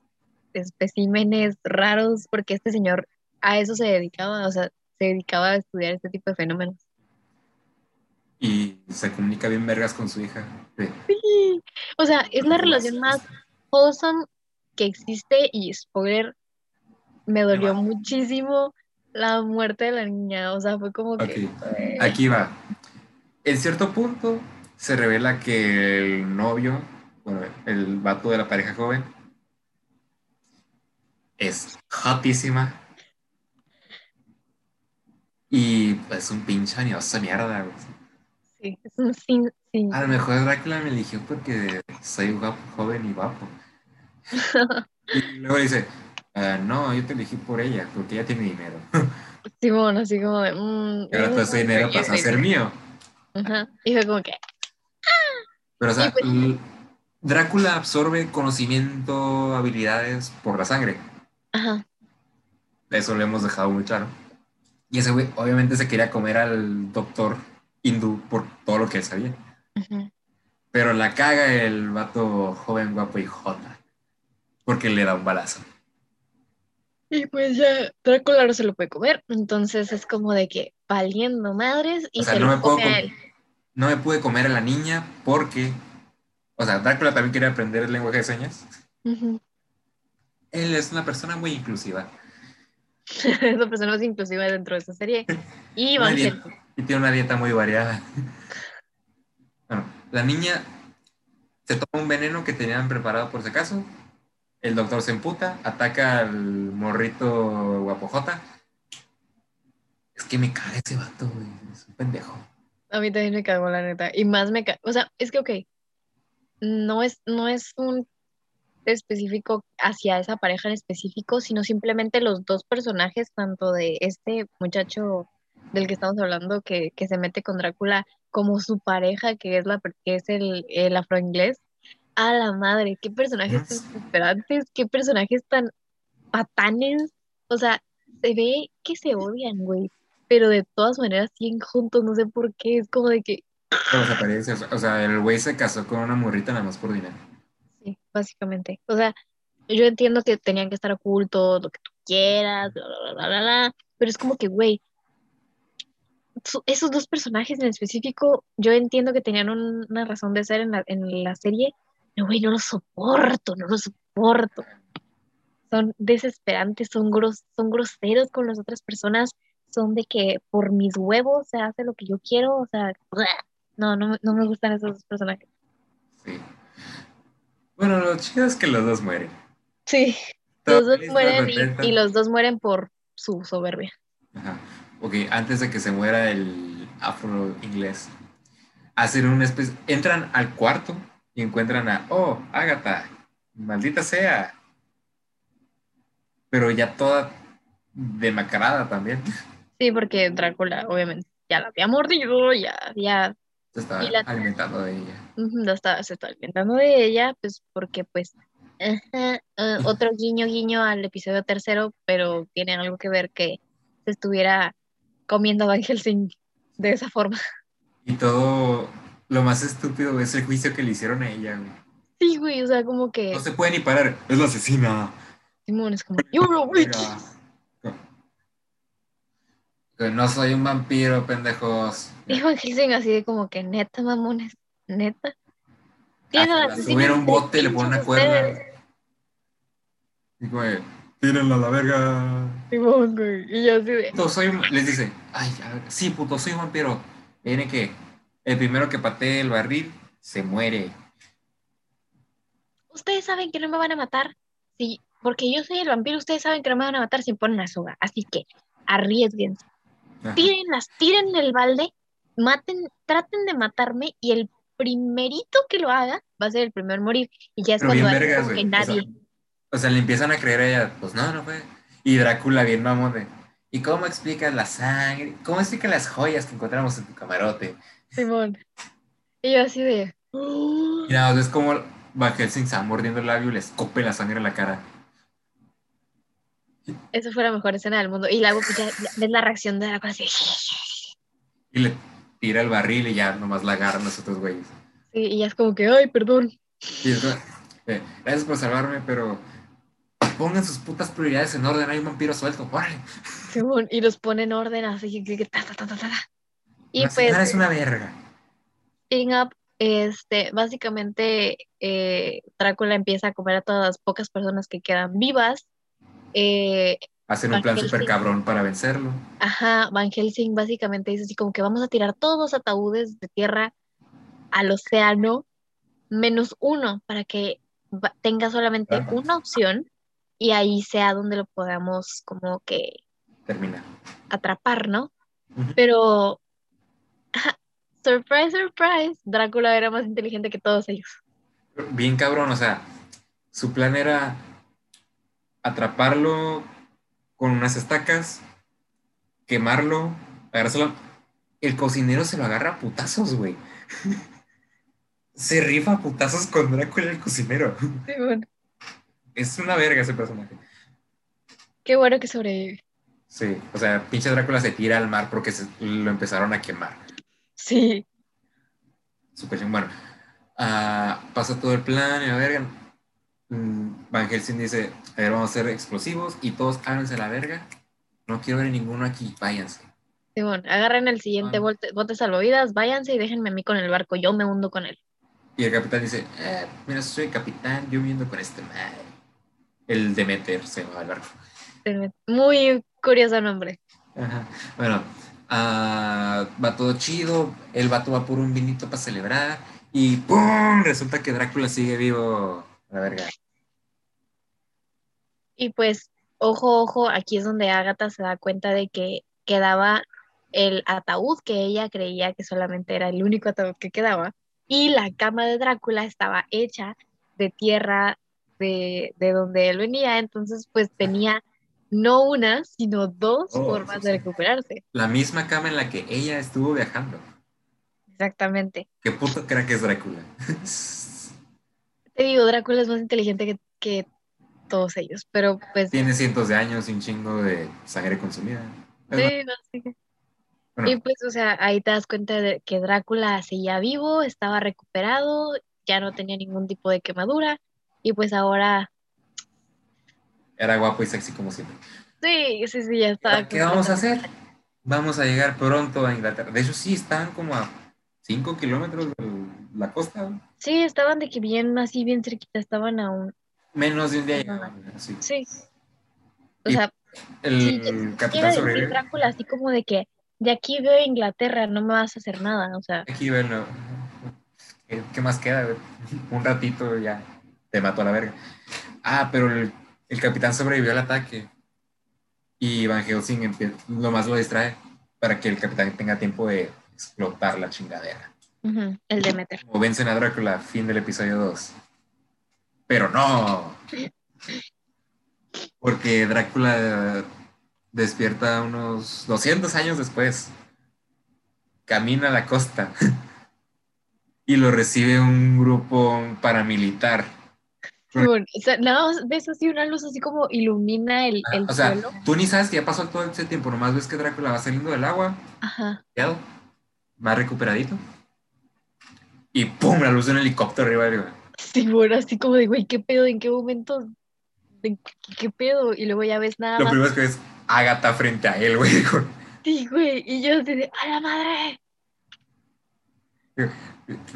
especímenes raros porque este señor a eso se dedicaba, o sea, se dedicaba a estudiar este tipo de fenómenos. Y se comunica bien vergas con su hija. Sí. O sea, es la relación más wholesome que existe y spoiler, me dolió muchísimo la muerte de la niña, o sea, fue como que... Aquí va. En cierto punto se revela que el novio, bueno, el vato de la pareja joven, es hotísima y es pues, un pinche anioso mierda, Sí, es un sin, A lo mejor Drácula me eligió porque soy guapo, joven y guapo. y luego dice, ah, no, yo te elegí por ella, porque ella tiene dinero. sí, bueno, así como de... Mm, y ahora todo ese dinero pasa a ser mío. Ajá. Y fue como que... Pero, o sea, pues Drácula absorbe conocimiento, habilidades por la sangre. Ajá. Eso lo hemos dejado muy claro. Y ese güey obviamente se quería comer al doctor hindú por todo lo que él sabía. Pero la caga el vato joven, guapo y jota. Porque le da un balazo. Y pues ya Drácula no se lo puede comer. Entonces es como de que valiendo madres y se no lo me come a él. No me pude comer a la niña porque. O sea, Drácula también quería aprender el lenguaje de señas. Él es una persona muy inclusiva. es la persona más inclusiva dentro de esa serie. Y Y tiene una dieta muy variada. bueno, la niña se toma un veneno que tenían preparado por si acaso. El doctor se emputa, ataca al morrito guapojota. Es que me caga ese vato, güey. Es un pendejo. A mí también me cagó, la neta. Y más me caga. O sea, es que, ok. No es, no es un específico hacia esa pareja en específico, sino simplemente los dos personajes, tanto de este muchacho del que estamos hablando que, se mete con Drácula, como su pareja, que es, la, que es el, el afroinglés. A la madre, qué personajes tan desesperantes, qué personajes tan patanes. O sea, se ve que se odian, güey, pero de todas maneras siguen juntos, no sé por qué, es como de que... o sea, el güey se casó con una morrita nada más por dinero básicamente. O sea, yo entiendo que tenían que estar ocultos, lo que tú quieras, bla, bla, bla, bla, pero es como que, güey, esos dos personajes en específico, yo entiendo que tenían una razón de ser en la, en la serie, no, güey, no lo soporto, no lo soporto. Son desesperantes, son, gros, son groseros con las otras personas, son de que por mis huevos se hace lo que yo quiero, o sea, no, no, no me gustan esos dos personajes. Sí. Bueno, lo chido es que los dos mueren. Sí, los dos mueren y, los dos mueren por su soberbia. Ajá. Ok, antes de que se muera el afro inglés, hacen una especie, entran al cuarto y encuentran a, oh, Agatha, maldita sea. Pero ya toda demacrada también. Sí, porque Drácula, obviamente, ya la había mordido, ya, ya. Se estaba alimentando de ella. se estaba alimentando de ella, pues porque, pues, eh, otro guiño, guiño al episodio tercero, pero tiene algo que ver que se estuviera comiendo a Van de esa forma. Y todo lo más estúpido es el juicio que le hicieron a ella, güey. Sí, güey, o sea, como que. No se puede ni parar, es la asesina. Simón es como, you're a witch. Que no soy un vampiro, pendejos. Y Van Helsing así de como que neta, mamones, neta. Ah, Subieron un bote y le ponen una cuerda. Y güey, tírenla a la verga. Güey. Y yo así de. soy les dice, ay, sí, puto, soy un vampiro. Tiene que el primero que patee el barril se muere. Ustedes saben que no me van a matar. Sí, porque yo soy el vampiro, ustedes saben que no me van a matar si ponen la soga. Así que arriesguense. Tírenlas, tiren el balde, maten, traten de matarme y el primerito que lo haga va a ser el primero en morir. Y ya es cuando vergas, que nadie. O sea, le empiezan a creer a ella, pues no, no fue. Y Drácula bien mamón de, ¿y cómo explicas la sangre? ¿Cómo explican las joyas que encontramos en tu camarote? Simón. Y yo así de. Y nada, es como Van Helsing está mordiendo el labio y le escope la sangre en la cara. Esa fue la mejor escena del mundo. Y luego pues, ya, ves la reacción de la cosa así. Y le tira el barril y ya nomás la agarran los otros güeyes. Sí, y ya es como que, ay, perdón. Eh, gracias por salvarme, pero pongan sus putas prioridades en orden. Hay un vampiro suelto, órale. y los pone en orden así que ta, ta, ta, ta, ta. Y pues. es una verga. Up, este, básicamente, eh, Drácula empieza a comer a todas las pocas personas que quedan vivas. Eh, Hacen un plan súper cabrón para vencerlo. Ajá, Van Helsing básicamente dice así como que vamos a tirar todos los ataúdes de tierra al océano, menos uno, para que tenga solamente una opción y ahí sea donde lo podamos como que terminar. Atrapar, ¿no? Pero surprise, surprise, Drácula era más inteligente que todos ellos. Bien cabrón, o sea, su plan era atraparlo con unas estacas, quemarlo, agarrárselo. El cocinero se lo agarra a putazos, güey. se rifa a putazos con Drácula el cocinero. Sí, bueno. Es una verga ese personaje. Qué bueno que sobrevive. Sí, o sea, pinche Drácula se tira al mar porque lo empezaron a quemar. Sí. Super Bueno, uh, pasa todo el plan y a verga. Mm, Van Helsing dice, a ver, vamos a hacer explosivos y todos háganse la verga. No quiero ver ninguno aquí, váyanse. Sí, bueno, agarren el siguiente bote, bote salvavidas, váyanse y déjenme a mí con el barco, yo me hundo con él. Y el capitán dice, eh, mira, soy capitán, yo me hundo con este madre. El Demeter se llama el barco. Muy curioso nombre. Ajá. Bueno, Ah, va todo chido, el vato va por un vinito para celebrar y ¡pum! Resulta que Drácula sigue vivo. La verga. Y pues, ojo, ojo, aquí es donde Agatha se da cuenta de que quedaba el ataúd que ella creía que solamente era el único ataúd que quedaba. Y la cama de Drácula estaba hecha de tierra de, de donde él venía, entonces pues tenía no una, sino dos oh, formas de recuperarse. La misma cama en la que ella estuvo viajando. Exactamente. ¿Qué puto crack que es Drácula? Te digo, Drácula es más inteligente que, todos ellos, pero pues... Tiene cientos de años y un chingo de sangre consumida. Sí, no, sí. Y pues, o sea, ahí te das cuenta de que Drácula seguía vivo, estaba recuperado, ya no tenía ningún tipo de quemadura, y pues ahora era guapo y sexy como siempre. Sí, sí, sí, ya está. ¿Qué vamos a hacer? Vamos a llegar pronto a Inglaterra. De hecho, sí, estaban como a 5 kilómetros la costa. Sí, estaban de que bien, así bien cerquita, estaban aún. Menos de un día. Sí. O sea, el capitán sobrevive. Drácula así como de que de aquí veo Inglaterra, no me vas a hacer nada, o sea. Aquí bueno, ¿qué, más queda? Un ratito ya te mató a la verga. Ah, pero el, el capitán sobrevivió al ataque y Van Helsing lo más lo distrae para que el capitán tenga tiempo de explotar la chingadera. El Demeter. Como vencen a Drácula, fin del episodio 2. Pero no. Porque Drácula despierta unos 200 años después. Camina a la costa. y lo recibe un grupo paramilitar o sea, nada más ves así una luz así como ilumina el, el o sea, tú ni sabes que ya pasó todo ese tiempo, nomás ves que Drácula va saliendo del agua, Ajá. va recuperadito, y ¡pum! La luz de un helicóptero arriba de Sí, bueno, así como de, güey, ¿qué pedo? ¿En qué momento? ¿Qué, qué pedo? Y luego ya ves nada Lo primero es que ves Agatha frente a él, güey. Sí, güey, y yo así de, ¡a la madre!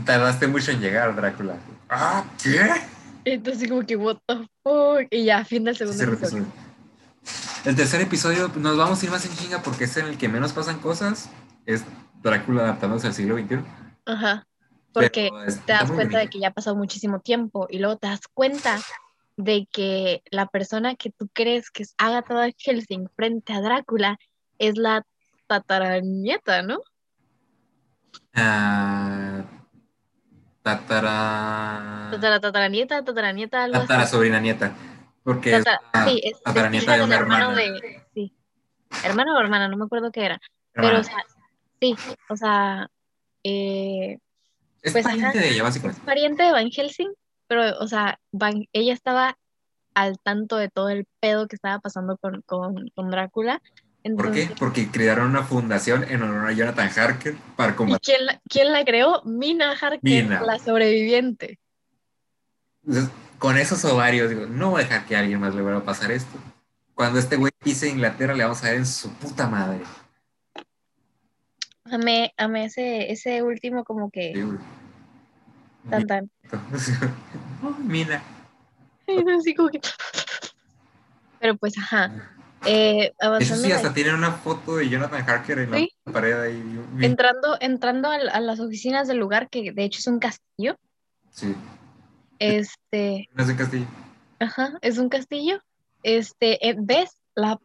Tardaste mucho en llegar, Drácula. ¿Ah, qué? Entonces como que, what the fuck, y ya, fin del segundo episodio. El tercer episodio, nos vamos a ir más en chinga porque es en el que menos pasan cosas, es Drácula adaptándose al siglo XXI. Ajá, porque te das cuenta de que ya ha pasado muchísimo tiempo y luego te das cuenta de que la persona que tú crees que es Agatha Helsing frente a Drácula es la tataranieta, ¿no? Ah... Tatara. Tatara, tatara nieta, tatara nieta, algo Tatara sobrina nieta. Porque es, sí, es tatara nieta de una hermano De, sí. Hermano o hermana, no me acuerdo qué era. Pero, o sea, sí, o sea. Eh, es pues, pariente de ella, básicamente. Es pariente de Van Helsing, pero, o sea, Van, ella estaba al tanto de todo el pedo que estaba pasando con, con, con Drácula ¿Por qué? Porque crearon una fundación en honor a Jonathan Harker para combatir. ¿Y quién la, quién la creó? Mina Harker, la sobreviviente. con esos ovarios, digo, no voy a dejar que a alguien más le vuelva a pasar esto. Cuando este güey pise Inglaterra, le vamos a ver en su puta madre. Amé, amé ese, ese último como que... tan tan. oh, Mina. Así como que... Pero pues, ajá. Eh, Eso sí, hasta tienen una foto de Jonathan Harker en la pared ahí. Entrando, entrando a, las oficinas del lugar, que de hecho es un castillo. Sí. Este. Es un castillo. Ajá, es un castillo. Este, eh, ves la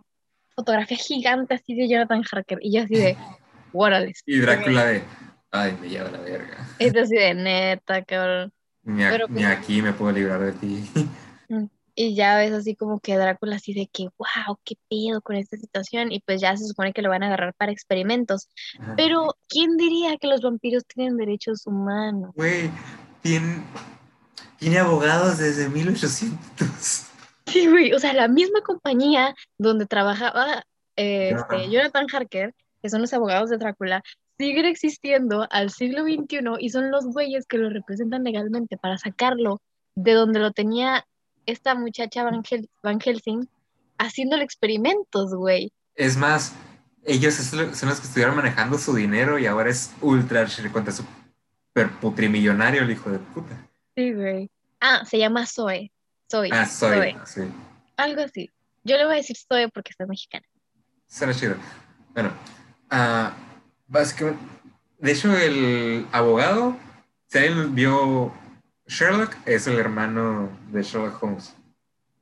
fotografía gigante así de Jonathan Harker y yo así de, Y Drácula de, ay, me lleva la verga. Es así de, neta, cabrón. Ni, pues aquí me puedo librar de ti. Mm. Y ya ves así como que Drácula así de que, wow, qué pedo con esta situación. Y pues ya se supone que lo van a agarrar para experimentos. Pero, ¿quién diría que los vampiros tienen derechos humanos? Güey, tiene, tiene abogados desde 1800. Sí, güey, o sea, la misma compañía donde trabajaba este, Jonathan Harker, que son los abogados de Drácula, sigue existiendo al siglo XXI y son los güeyes que lo representan legalmente para sacarlo de donde lo tenía esta muchacha Van, Helsing haciéndole experimentos, güey. Es más, ellos son los que estuvieron manejando su dinero y ahora es ultra cuenta super putrimillonario el hijo de puta. Sí, güey. Ah, se llama Zoe. Zoe. Ah, Zoe, sí. Algo así. Yo le voy a decir Zoe porque está mexicana. Suena chido. Bueno, básicamente, de hecho, el abogado, si alguien vio Sherlock es el hermano de Sherlock Holmes.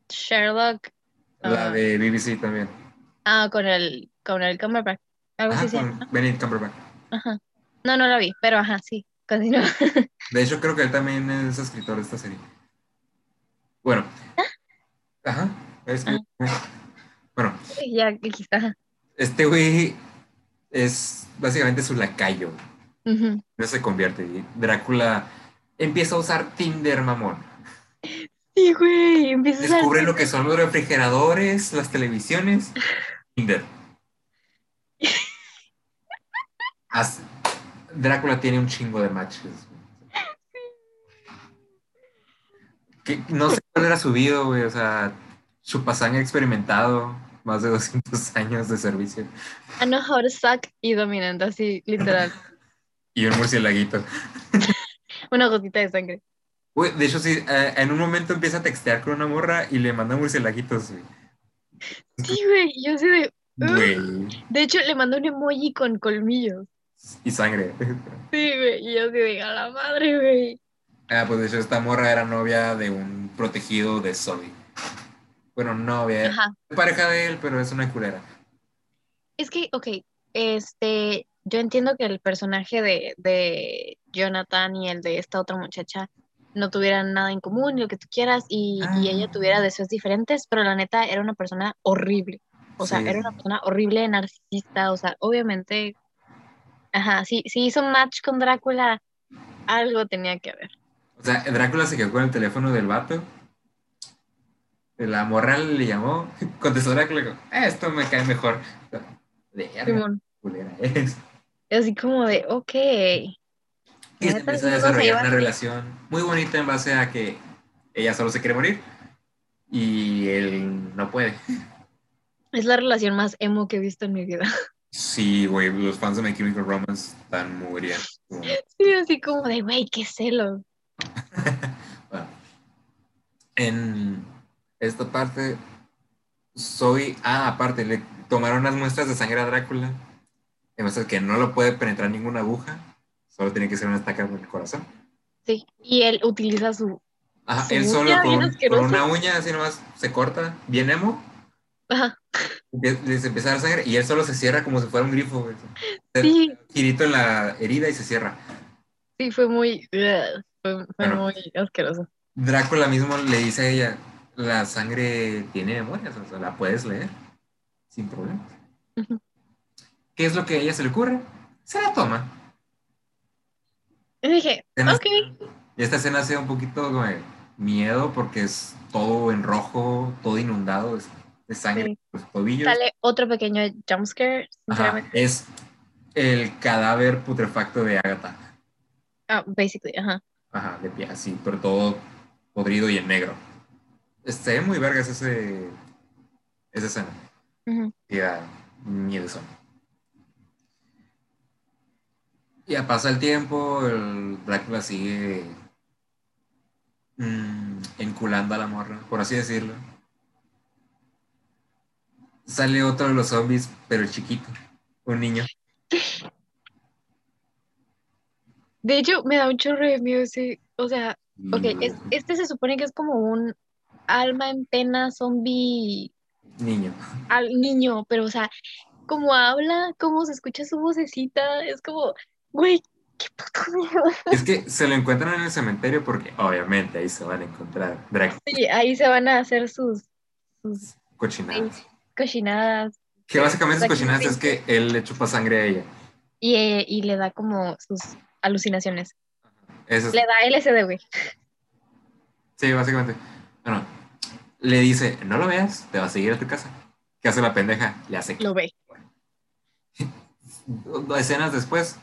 Sherlock. La ah. de BBC también. Ah, con el, con el Cumberbatch. Algo así, con Benedict Cumberbatch. Ajá. No, no la vi, pero ajá, sí. Continúa. De hecho, creo que él también es escritor de esta serie. Bueno. ¿Ah? Ajá. Es, ah. Bueno. Ya, está. Este güey es básicamente su lacayo. No se convierte. Drácula empieza a usar Tinder, mamón. Sí, güey, empieza Descubre lo que son los refrigeradores, las televisiones. Tinder. Drácula tiene un chingo de matches. Que, no sé cuál era su vida, güey. O sea, su pasaje experimentado, más de 200 años de servicio. I know how to suck y dominante, así, literal. y un murcielaguito. Una gotita de sangre. De hecho, sí, eh, en un momento empieza a textear con una morra y le manda murcielaguitos, güey. Sí, güey, yo sé de... Güey. De hecho, le mandó un emoji con colmillos. Y sangre. Sí, güey, y yo sí de a la madre, güey. Ah, pues de hecho, esta morra era novia de un protegido de Sully. Bueno, novia. Ajá. Pareja de él, pero es una culera. Es que, ok, este, yo entiendo que el personaje de, de Jonathan y el de esta otra muchacha no tuvieran nada en común, lo que tú quieras, y, y ella tuviera Ah. deseos diferentes, pero la neta era una persona horrible. O sea, Sí. era una persona horrible, narcisista, o sea, obviamente, ajá, sí, sí hizo match con Drácula, algo tenía que haber. O sea, Drácula se quedó con el teléfono del vato. La morra le llamó, contestó "Eh, esto me cae mejor. Simón. culera es. Así como de, ok. Y se empieza a desarrollar una relación muy bonita en base a que ella solo se quiere morir y él no puede. Es la relación más emo que he visto en mi vida. Sí, güey, los fans de My Chemical Romance están muriendo. Sí, así como de, güey, qué celos. Bueno, en esta parte, soy. Ah, aparte, le tomaron unas muestras de sangre a Drácula. Demuestra que no lo puede penetrar ninguna aguja. Solo tiene que ser una estaca en el corazón. Sí, y él utiliza su... Ajá, Su él solo uña, con, una uña así nomás se corta, bien emo, Ajá, les empieza a dar sangre y él solo se cierra como si fuera un grifo. sí, Girito en la herida y se cierra. sí, fue muy... Fue, fue Bueno. muy asqueroso. Drácula mismo le dice a ella, la sangre tiene memorias, o sea, la puedes leer sin problemas. ¿Qué es lo que a ella se le ocurre? Se la toma. Y dije, Escena- ok, Y esta escena hace un poquito como de miedo porque es todo en rojo, todo inundado de, de sangre Sí. los tobillos. sale otro pequeño jumpscare, es el cadáver putrefacto de Agatha. Ah, basically, ajá. Ajá, de pie, así, pero todo podrido y en negro. Este, muy vergas ese, esa escena. Ujú. Y da miedo. Ya pasa el tiempo, el Drácula sigue mm, enculando a la morra, por así decirlo. Sale otro de los zombies, pero chiquito, un niño. De hecho, me da un chorro de miedo ese, o sea, ok, es- este se supone que es como un alma en pena zombie Niño. al niño, pero o sea, como habla, cómo se escucha su vocecita, es como, güey, qué puto miedo. Es que se lo encuentran en el cementerio porque obviamente ahí se van a encontrar Drácula Sí, ahí se van a hacer sus, sus cochinadas. cochinadas Que básicamente sus cochinadas es que él le chupa sangre a ella. y, y le da como sus alucinaciones. Eso es- Le da LSD, güey. Sí, básicamente. Bueno, le dice, no lo veas, te va a seguir a tu casa. ¿Qué hace la pendeja? Le hace Lo ve. dos escenas después.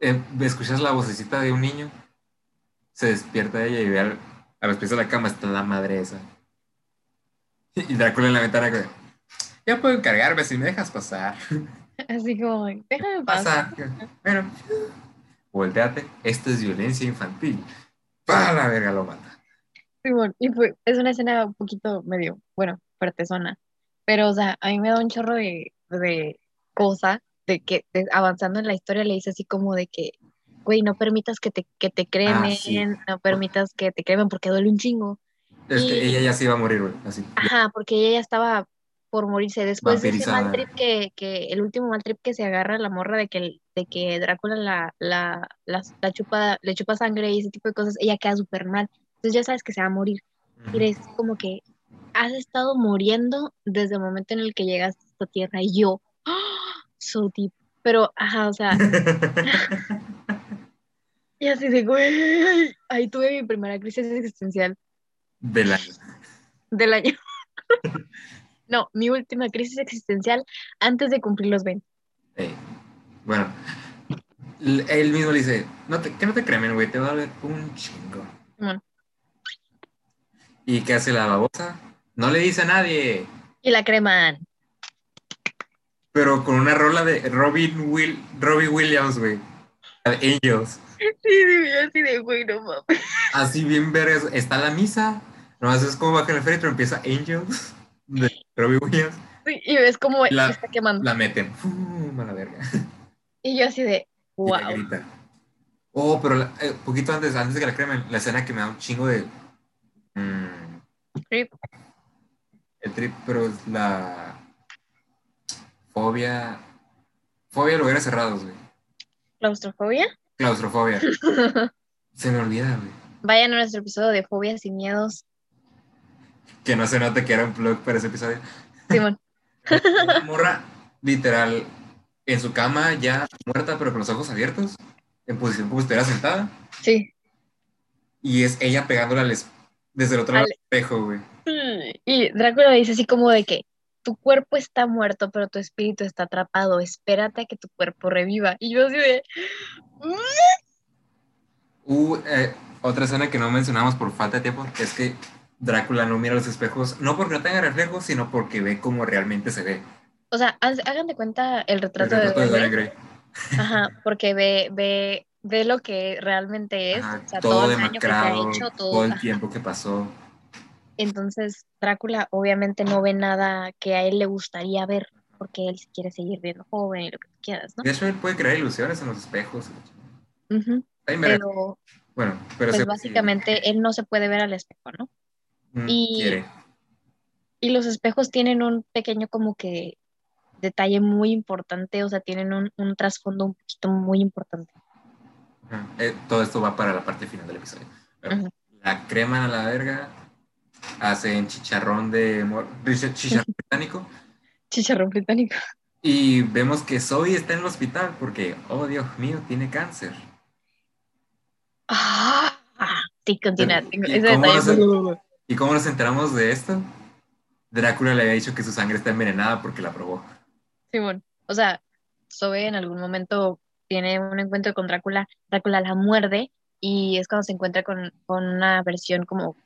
eh, escuchas la vocecita de un niño. Se despierta ella y ve al- a los pies de la cama está la madre esa. Y Drácula en la ventana que, ya puedo encargarme si me dejas pasar. Así como, déjame pasar. Pasa. Bueno, volteate, esto es violencia infantil. ¡Para la verga lo mata! Simón, y fue, es una escena un poquito medio, bueno, fuertezona. Pero, o sea, a mí me da un chorro de, de cosa, de que de- avanzando en la historia le dice así como de que, güey, no permitas que te, que te cremen, Ah, sí. no permitas que te cremen porque duele un chingo. Es que Y- ella ya se iba a morir, güey. Así. Ajá, porque ella ya estaba por morirse. Después de ese mal trip que, que, el último mal trip que se agarra la morra de que, de que Drácula la, la, la, la chupa, le chupa sangre y ese tipo de cosas, ella queda súper mal. Entonces ya sabes que se va a morir. Y es como que has estado muriendo desde el momento en el que llegaste a esta tierra. Y yo, ¡ah! so deep. Pero, ajá, o sea, y así de, güey, ahí tuve mi primera crisis existencial Del año. del año. No, mi última crisis existencial antes de cumplir los 20. Eh, bueno, él mismo le dice, no te, que no te cremen, güey, te va a doler un chingo. Simón. ¿Y qué hace la babosa? No le dice a nadie, Y la creman. pero con una rola de Robin Will, Robbie Williams, güey. Angels. Sí, sí, así de güey, no mames. Así bien vergas. Está la misa. Nomás es como baja el feria, pero empieza Angels. De Robbie Williams. Sí, y ves como La- está quemando. La meten. ¡Fum! a la verga. Y yo así de, wow. Oh, pero la- eh, poquito antes, antes de que la cremen, la escena que me da un chingo de. mm, Trip. el trip, pero es la. Fobia. Fobia de lugares cerrados, güey. ¿Claustrofobia? Claustrofobia. Se me olvida, güey. Vayan a nuestro episodio de fobias y miedos. Que no se note que era un plug para ese episodio. Simón. Una morra, literal, en su cama, ya muerta, pero con los ojos abiertos, en posición como si estuviera sentada, Sí. y es ella pegándole al es- desde el otro lado del espejo, güey. Y Drácula dice así como de que tu cuerpo está muerto, pero tu espíritu está atrapado. Espérate a que tu cuerpo reviva. Y yo así de, Uh, eh, otra escena que no mencionamos por falta de tiempo es que Drácula no mira los espejos, no porque no tenga reflejos, sino porque ve cómo realmente se ve. o sea, haz- hagan de cuenta el El retrato, retrato de de Dorian Dorian Gray. Ajá, porque ve, ve, ve lo que realmente es, Ajá, o sea, todo todo, el daño que se ha hecho, todo. todo el tiempo que pasó. Entonces, Drácula obviamente no ve nada que a él le gustaría ver, porque él se quiere seguir viendo joven y lo que tú quieras, ¿no? De hecho, él puede crear ilusiones en los espejos. Bien verga. Pero, bueno, pero pues sí, básicamente él no se puede ver al espejo, ¿no? mm, y- quiere. Y los espejos tienen un pequeño como que detalle muy importante, o sea, tienen un, un trasfondo un poquito muy importante. Eh, todo esto va para la parte final del episodio. Bueno. La creman a la verga, hacen chicharrón de chicharrón británico Chicharrón británico. y vemos que Zoe está en el hospital porque, oh Dios mío, tiene cáncer. Ah, sí, continúa. ¿Y cómo nos- ¿Y cómo nos enteramos de esto? Drácula le había dicho que su sangre está envenenada porque la probó. Simón. O sea, Zoe en algún momento tiene un encuentro con Drácula, Drácula la muerde y es cuando se encuentra con, con una versión como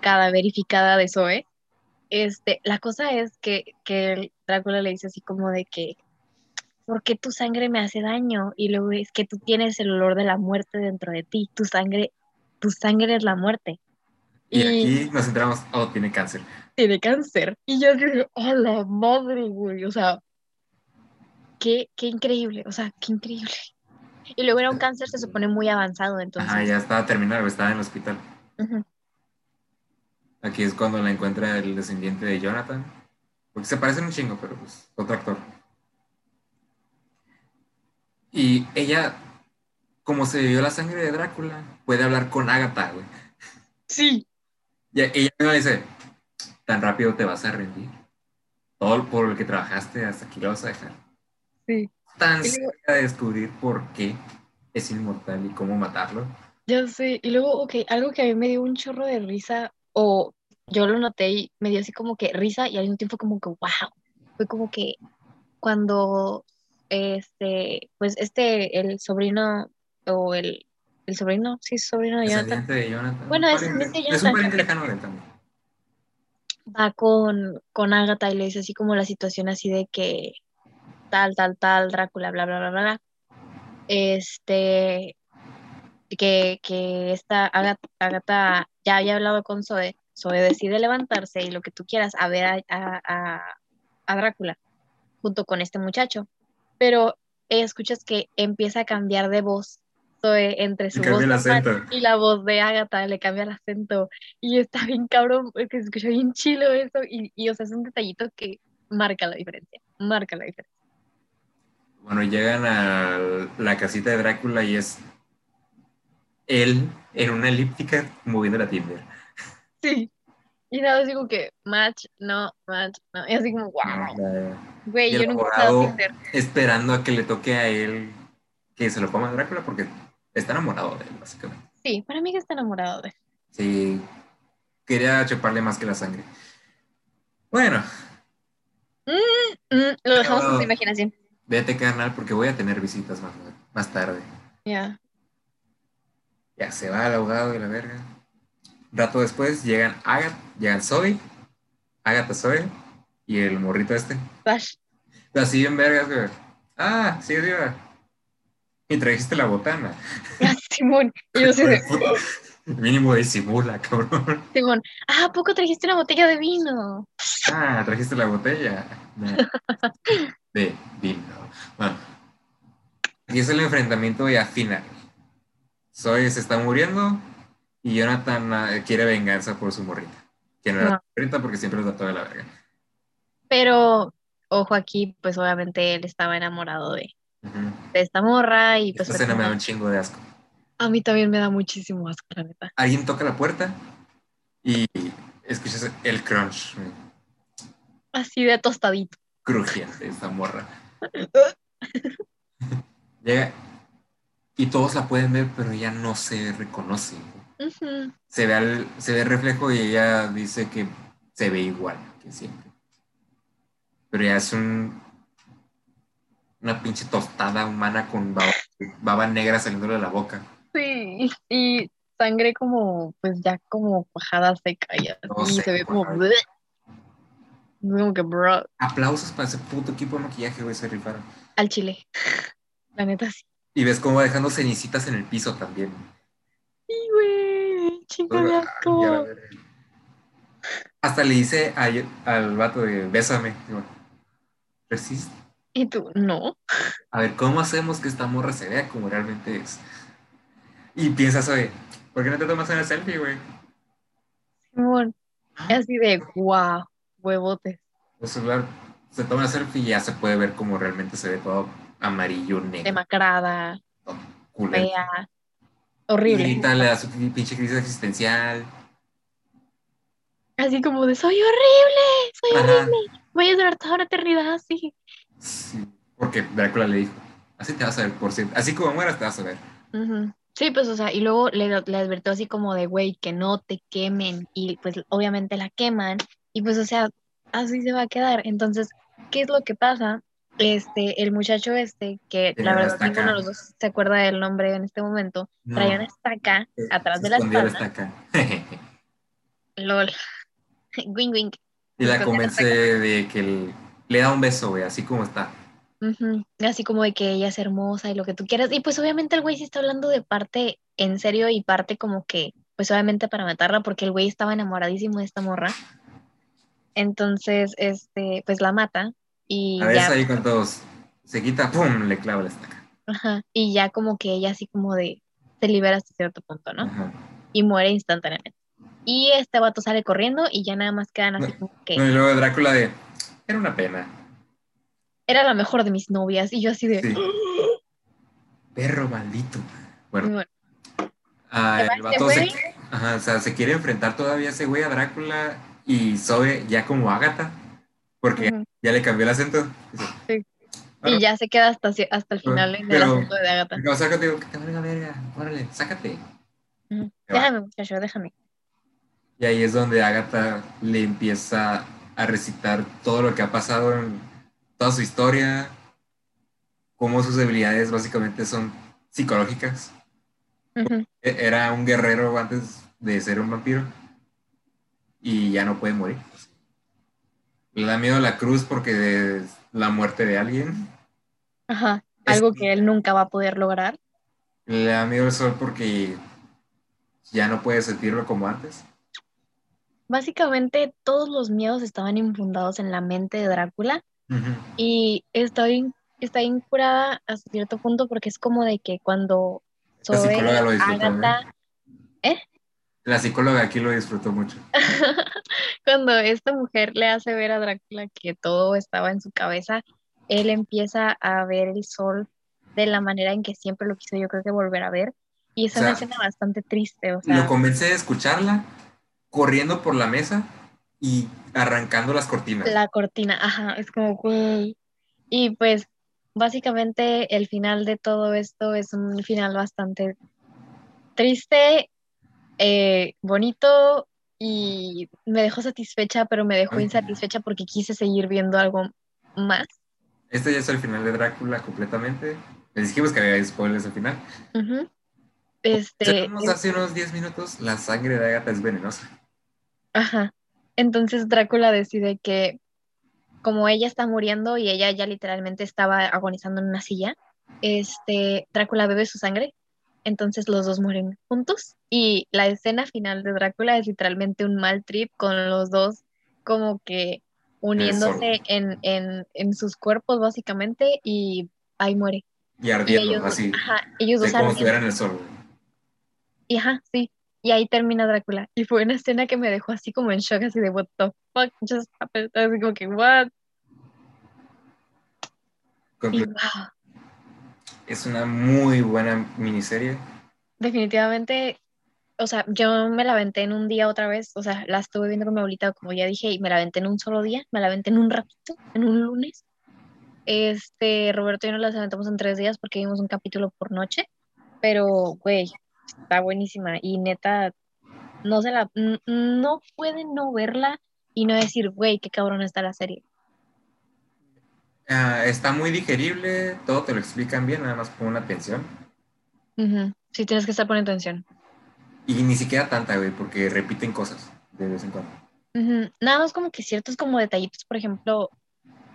cadaverificada de Zoe. Este, la cosa es que, que Drácula le dice así como de que, ¿por qué tu sangre me hace daño? Y luego es que tú tienes el olor de la muerte dentro de ti, tu sangre, tu sangre es la muerte. Y, Y- aquí nos enteramos, oh, tiene cáncer. tiene cáncer. Y yo digo, ¡oh, la madre, güey! O sea, qué, qué increíble, o sea, qué increíble. Y luego era un cáncer, se supone, muy avanzado, entonces. Ajá, ya estaba terminado, estaba en el hospital. Aquí es cuando la encuentra el descendiente de Jonathan. Porque se parecen un chingo, pero pues otro actor. Y ella, como se bebió la sangre de Drácula, puede hablar con Agatha, güey. Sí, Y ella me dice, tan rápido te vas a rendir. Todo por lo que trabajaste, hasta aquí lo vas a dejar. Sí. Tan Y luego- cerca de descubrir por qué es inmortal y cómo matarlo. Ya sé. Y luego, ok, algo que a mí me dio un chorro de risa, o yo lo noté y me dio así como que risa y al mismo tiempo como que, wow. Fue como que cuando, este, pues este, el sobrino, o el, el sobrino, sí, sobrino de Jonathan, de Jonathan. Bueno, descendiente pariente- de Es un Jonathan. pariente lejano de él también. va con, con Agatha y le dice así como la situación así de que tal, tal, tal, Drácula, bla, bla, bla, bla. Este, que, que esta Agatha, Agatha ya había hablado con Zoe, Zoe decide levantarse y lo que tú quieras a ver a, a, a- Drácula junto con este muchacho, pero escuchas que empieza a cambiar de voz Zoe entre su voz normal y la voz de Agatha le cambia el acento y está bien cabrón, porque se escucha bien chilo eso y, y o sea, es un detallito que marca la diferencia, marca la diferencia. Bueno, llegan a la casita de Drácula y es él en una elíptica moviendo la Tinder. Sí. Y nada, como que match, no, match, no. Y así como, wow, güey, yo nunca he usado Tinder. esperando a que le toque a él que se lo coma Drácula porque está enamorado de él, básicamente. Sí, para mí que está enamorado de él. Sí, quería chuparle más que la sangre. Bueno, Mm, lo dejamos en su imaginación. Vete carnal porque voy a tener visitas más, más tarde. Ya. Ya se va el abogado y la verga. Un rato después llegan Agatha, llegan Zoe, Agatha Zoe y el morrito este. Flash. Así en vergas, güey. Ah, sí, viva. Y trajiste la botana. Ah, Simón, y yo de, Mínimo disimula, cabrón. Simón, ah, ¿a poco trajiste una botella de vino? Ah, trajiste la botella. Nah. De vino. Bueno. Y es el enfrentamiento ya final. Zoe se está muriendo y Jonathan ah, quiere venganza por su morrita. Que no era No. morrita porque siempre lo trató de la verga. Pero, ojo aquí, pues obviamente él estaba enamorado de, de esta morra y pues Esta escena me da un chingo de asco. a mí también me da muchísimo asco, la neta. Alguien toca la puerta y escuchas el crunch Así de tostadito. Crujiente de esta morra. Llega y todos la pueden ver, pero ella no se reconoce. Se ve, al- se ve el reflejo y ella dice que se ve igual que siempre. Pero ya es un, una pinche tostada humana con baba, baba negra saliéndole de la boca. Sí, y sangre como, pues ya como cuajada seca y así, No y sé, se ve como. Como que, bro, Aplausos para ese puto equipo de maquillaje, güey, se rifaron. al chile. La neta sí. Y ves cómo va dejando cenicitas en el piso también. Sí, güey, chingo de Ay, asco. ya. Hasta le dice a- al vato de bésame. Digo, resiste. Y tú, no. A ver, ¿cómo hacemos que esta morra se vea como realmente es? Y piensas, oye, ¿por qué no te tomas una selfie, güey? Simón, así de, wow, huevotes. El celular se toma una selfie y ya se puede ver como realmente se ve todo amarillo, negro, Demacrada, culero. fea, horrible. ahorita le da su pinche crisis existencial. Así como de, soy horrible, soy Ajá. horrible. Voy a durar toda una eternidad así. Sí, porque Drácula le dijo, así te vas a ver por siempre. Así como mueras te vas a ver. Sí, pues, o sea, y luego le, le advirtió así como de, güey, que no te quemen. Y pues obviamente la queman. Y pues, o sea, así se va a quedar. Entonces, ¿qué es lo que pasa? Este, el muchacho este, que la verdad ninguno de los dos se acuerda del nombre en este momento, No. traía una estaca atrás de la espalda. estaca. LOL. Wing wing. y la convence de que el- le da un beso, güey, así como está. Así como de que ella es hermosa y lo que tú quieras. Y pues obviamente el güey sí está hablando de parte en serio y parte como que, pues obviamente para matarla, porque el güey estaba enamoradísimo de esta morra. Entonces, este, pues la mata y A veces ya, ahí cuando se quita, ¡pum! le clava la estaca. ajá, y ya como que ella así como de, se libera hasta cierto punto, ¿no? Ajá. Y muere instantáneamente. Y este vato sale corriendo y ya nada más quedan así como que No, y luego Drácula de, era una pena. era la mejor de mis novias. Y yo así de, Sí. Perro maldito. Bueno, bueno, ah, ¿Se va el vato se, ajá, o sea, se quiere enfrentar todavía ese güey a Drácula y Zoe ya como Ágata, porque ya le cambió el acento. Sí. "Ah, y ya se queda hasta, hasta el final en el Pero- asunto de Agatha. No, sácate, digo, que te valga verga, órale, sácate. Se va. Déjame, muchacho, déjame. Y ahí es donde Agatha le empieza a recitar todo lo que ha pasado en toda su historia, cómo sus debilidades básicamente son psicológicas. E- Era un guerrero antes de ser un vampiro y ya no puede morir. Le da miedo la cruz porque es la muerte de alguien. Ajá, Es- algo que él nunca va a poder lograr. Le da miedo el sol porque ya no puede sentirlo como antes. Básicamente todos los miedos estaban infundados en la mente de Drácula y está bien, está bien curada hasta cierto punto porque es como de que cuando Zoe, Agatha, La psicóloga aquí lo disfrutó mucho. cuando esta mujer le hace ver a Drácula que todo estaba en su cabeza, él empieza a ver el sol de la manera en que siempre lo quiso yo creo que volver a ver y es O una sea, escena bastante triste, o sea, Lo convence de escucharla corriendo por la mesa y arrancando las cortinas. La cortina, ajá, es como, güey. Y pues básicamente el final de todo esto es un final bastante triste, eh, bonito y me dejó satisfecha, pero me dejó Ay. insatisfecha porque quise seguir viendo algo más. Este ya es el final de Drácula completamente. Les dijimos que había spoilers al final. Ujú. Este, Tenemos hace unos 10 minutos, la sangre de Agatha es venenosa. Ajá. Entonces Drácula decide que como ella está muriendo y ella ya literalmente estaba agonizando en una silla, este, Drácula bebe su sangre, entonces los dos mueren juntos y la escena final de Drácula es literalmente un mal trip con los dos como que uniéndose en, en, en, sus cuerpos básicamente y ahí muere. Y ardiendo, ellos, así. Ajá, ellos dos como el sol. Y ajá, sí. Y ahí termina Drácula. Y fue una escena que me dejó así como en shock, así de what the fuck, just happened. Así como que what. Y, wow. Es una muy buena miniserie. Definitivamente o sea, yo me la aventé en un día otra vez, o sea, la estuve viendo con mi abuelita, como ya dije, y me la aventé en un solo día, me la aventé en un ratito, en un lunes. Este, Roberto y yo nos la aventamos en tres días porque vimos un capítulo por noche, pero, güey, está buenísima y neta, no se la, no pueden no verla y no decir, güey, qué cabrón está la serie. Ah, está muy digerible, todo te lo explican bien, nada más con una atención. Sí, tienes que estar poniendo atención. Y ni siquiera tanta, güey, porque repiten cosas de vez en cuando. Nada más como que ciertos como detallitos, por ejemplo,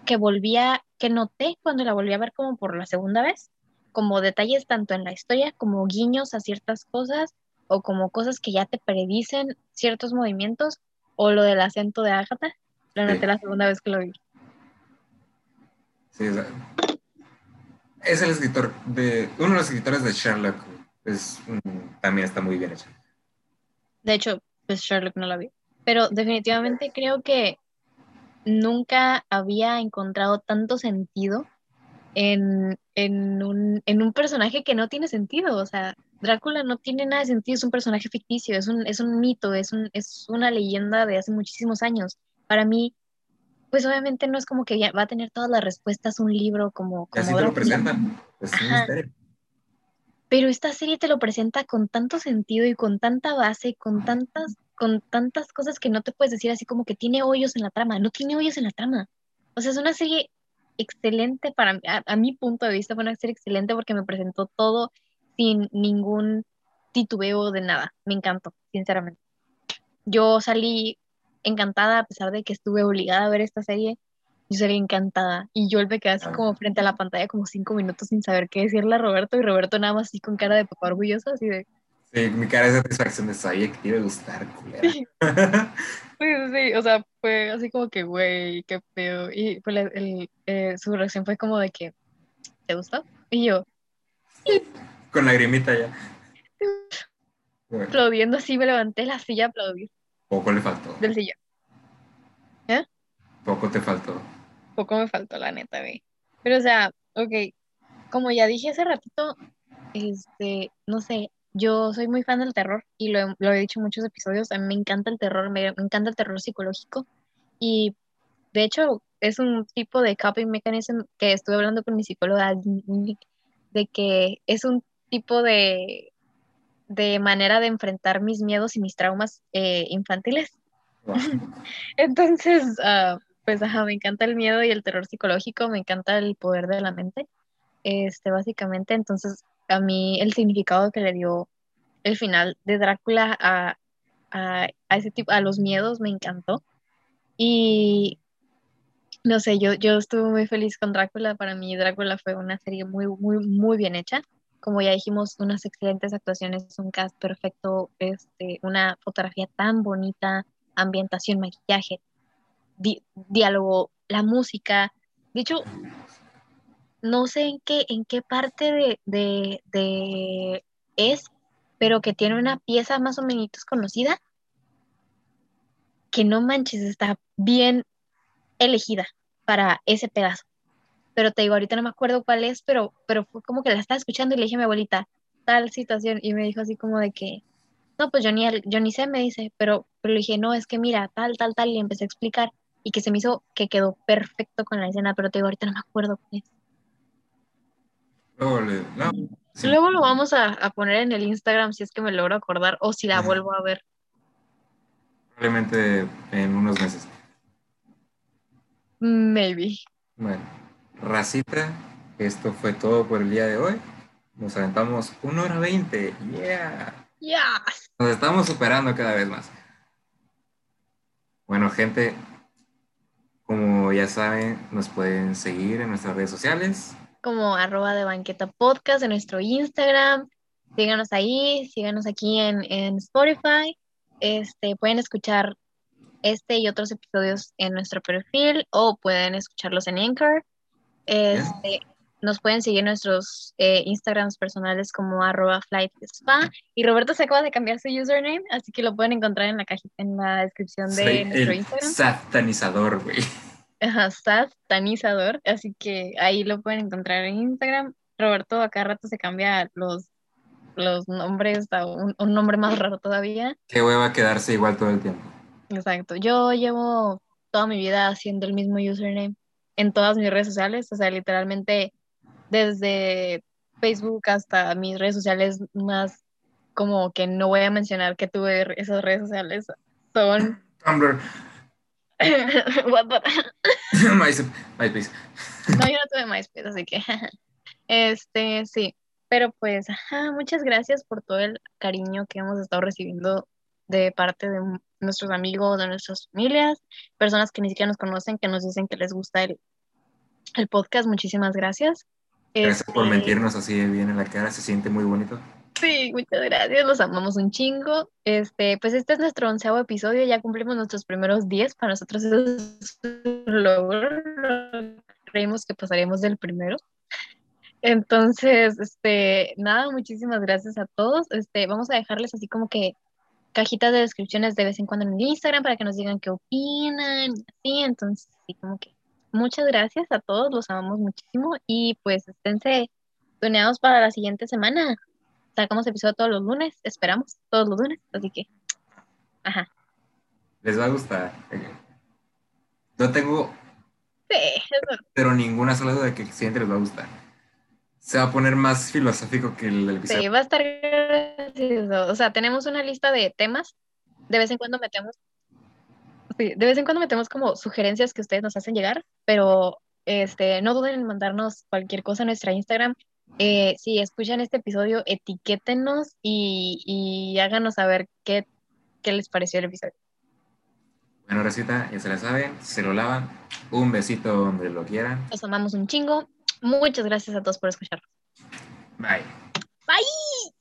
que volvía, que noté cuando la volví a ver como por la segunda vez, como detalles tanto en la historia como guiños a ciertas cosas o como cosas que ya te predicen ciertos movimientos o lo del acento de Agatha, lo noté la segunda vez que lo vi. Es el escritor de, uno de los escritores de Sherlock, es, también está muy bien hecho. De hecho, pues Sherlock no la vi. Pero definitivamente creo que nunca había encontrado tanto sentido en, un, personaje que no tiene sentido. O sea, Drácula no tiene nada de sentido, es un personaje ficticio, es un, es un mito, es, un, es una leyenda de hace muchísimos años. Para mí, pues obviamente no es como que va a tener todas las respuestas un libro como... como así te lo presentan, es un misterio pero esta serie te lo presenta con tanto sentido y con tanta base, con tantas, con tantas cosas que no te puedes decir así como que tiene hoyos en la trama, no tiene hoyos en la trama. O sea, es una serie excelente para mí, a, mi punto de vista fue una serie excelente porque me presentó todo sin ningún titubeo de nada. Me encantó, sinceramente. Yo salí encantada a pesar de que estuve obligada a ver esta serie yo sería encantada. Y yo me quedé así como frente a la pantalla como cinco minutos sin saber qué decirle a Roberto y Roberto nada más así con cara de papá orgulloso, así de... Sí, mi cara de satisfacción de sabía que te iba a gustar, culera. Sí. sí, sí, o sea, fue así como que, güey, qué feo. Y pues el, eh, su reacción fue como de que, ¿te gustó? Y yo, Con lagrimita ya. Aplaudiendo así, me levanté la silla a aplaudir. Poco le faltó. Del sillón. ¿Eh? Poco te faltó poco me faltó, la neta, güey. Pero, o sea, ok, como ya dije hace ratito, este, no sé, yo soy muy fan del terror y lo, he dicho en muchos episodios, a mí me encanta el terror, me, encanta el terror psicológico y de hecho es un tipo de coping mechanism que estuve hablando con mi psicóloga de que es un tipo de, de manera de enfrentar mis miedos y mis traumas eh, infantiles. Entonces, uh, pues ajá, me encanta el miedo y el terror psicológico, me encanta el poder de la mente, este, básicamente, entonces a mí el significado que le dio el final de Drácula a, a, ese tipo, a los miedos me encantó. Y no sé, yo, yo estuve muy feliz con Drácula. Para mí Drácula fue una serie muy, muy, muy bien hecha. Como ya dijimos, unas excelentes actuaciones, un cast perfecto, este, una fotografía tan bonita, ambientación, maquillaje, diálogo, la música. De hecho, no sé en qué, en qué parte de, es, pero que tiene una pieza más o menos conocida, que no manches, está bien elegida para ese pedazo. Pero te digo, ahorita no me acuerdo cuál es, pero, pero fue como que la estaba escuchando y le dije a mi abuelita, tal situación, y me dijo así como de que, no, pues yo ni, yo ni sé, me dice, pero, pero le dije, no, es que mira, tal, tal, tal, y empecé a explicar y que se me hizo que quedó perfecto con la escena, pero te digo, ahorita no me acuerdo qué es. Luego, lo vamos a, poner en el Instagram si es que me logro acordar o si la vuelvo a ver. Probablemente en unos meses. Maybe. Bueno, racita, esto fue todo por el día de hoy. Nos aventamos una hora veinte. Yeah. Yeah. Nos estamos superando cada vez más. Bueno, gente, como ya saben, nos pueden seguir en nuestras redes sociales. como arroba de banqueta podcast en nuestro Instagram. Síganos ahí, síganos aquí en, en Spotify. Este, pueden escuchar este y otros episodios en nuestro perfil o pueden escucharlos en Anchor. Este, nos pueden seguir nuestros eh, Instagrams personales como arroba flightspa. Y Roberto se acaba de cambiar su username, así que lo pueden encontrar en la cajita, en la descripción de nuestro Instagram. Satanizador, güey. Ajá, satanizador. Así que ahí lo pueden encontrar en Instagram. Roberto acá rato se cambia los, los nombres a un, un nombre más raro todavía. Qué hueva quedarse igual todo el tiempo. Exacto. Yo llevo toda mi vida haciendo el mismo username en todas mis redes sociales, o sea, literalmente desde Facebook hasta mis redes sociales más como que no voy a mencionar que tuve esas redes sociales son Tumblr. What the... MySpace. MySpace. No, yo no tuve MySpace, así que este sí, pero pues ajá, muchas gracias por todo el cariño que hemos estado recibiendo de parte de nuestros amigos, de nuestras familias, personas que ni siquiera nos conocen, que nos dicen que les gusta el, el podcast. Muchísimas gracias. Gracias por este, mentirnos así bien en la cara, se siente muy bonito. Sí, muchas gracias, los amamos un chingo. Este, pues este es nuestro onceavo episodio, ya cumplimos nuestros primeros diez, para nosotros es un logro, creímos que pasaríamos del primero. Entonces, este, nada, muchísimas gracias a todos. Este, vamos a dejarles así como que cajitas de descripciones de vez en cuando en el Instagram para que nos digan qué opinan, así, entonces, así como que muchas gracias a todos, los amamos muchísimo y pues esténse tuneados para la siguiente semana. Sacamos episodio todos los lunes, esperamos, todos los lunes, así que, ajá. Les va a gustar. No tengo... Sí, Pero ninguna sola duda de que el siguiente les va a gustar. Se va a poner más filosófico que el episodio. Sí, va a estar gracioso. O sea, tenemos una lista de temas. De vez en cuando metemos de vez en cuando metemos como sugerencias que ustedes nos hacen llegar, pero este, no duden en mandarnos cualquier cosa a nuestra Instagram. Eh, si escuchan este episodio, etiquétenos y, y háganos saber qué, qué les pareció el episodio. Bueno, recita, ya se la saben, se lo lavan. Un besito donde lo quieran. Los amamos un chingo. Muchas gracias a todos por escucharnos. Bye. Bye.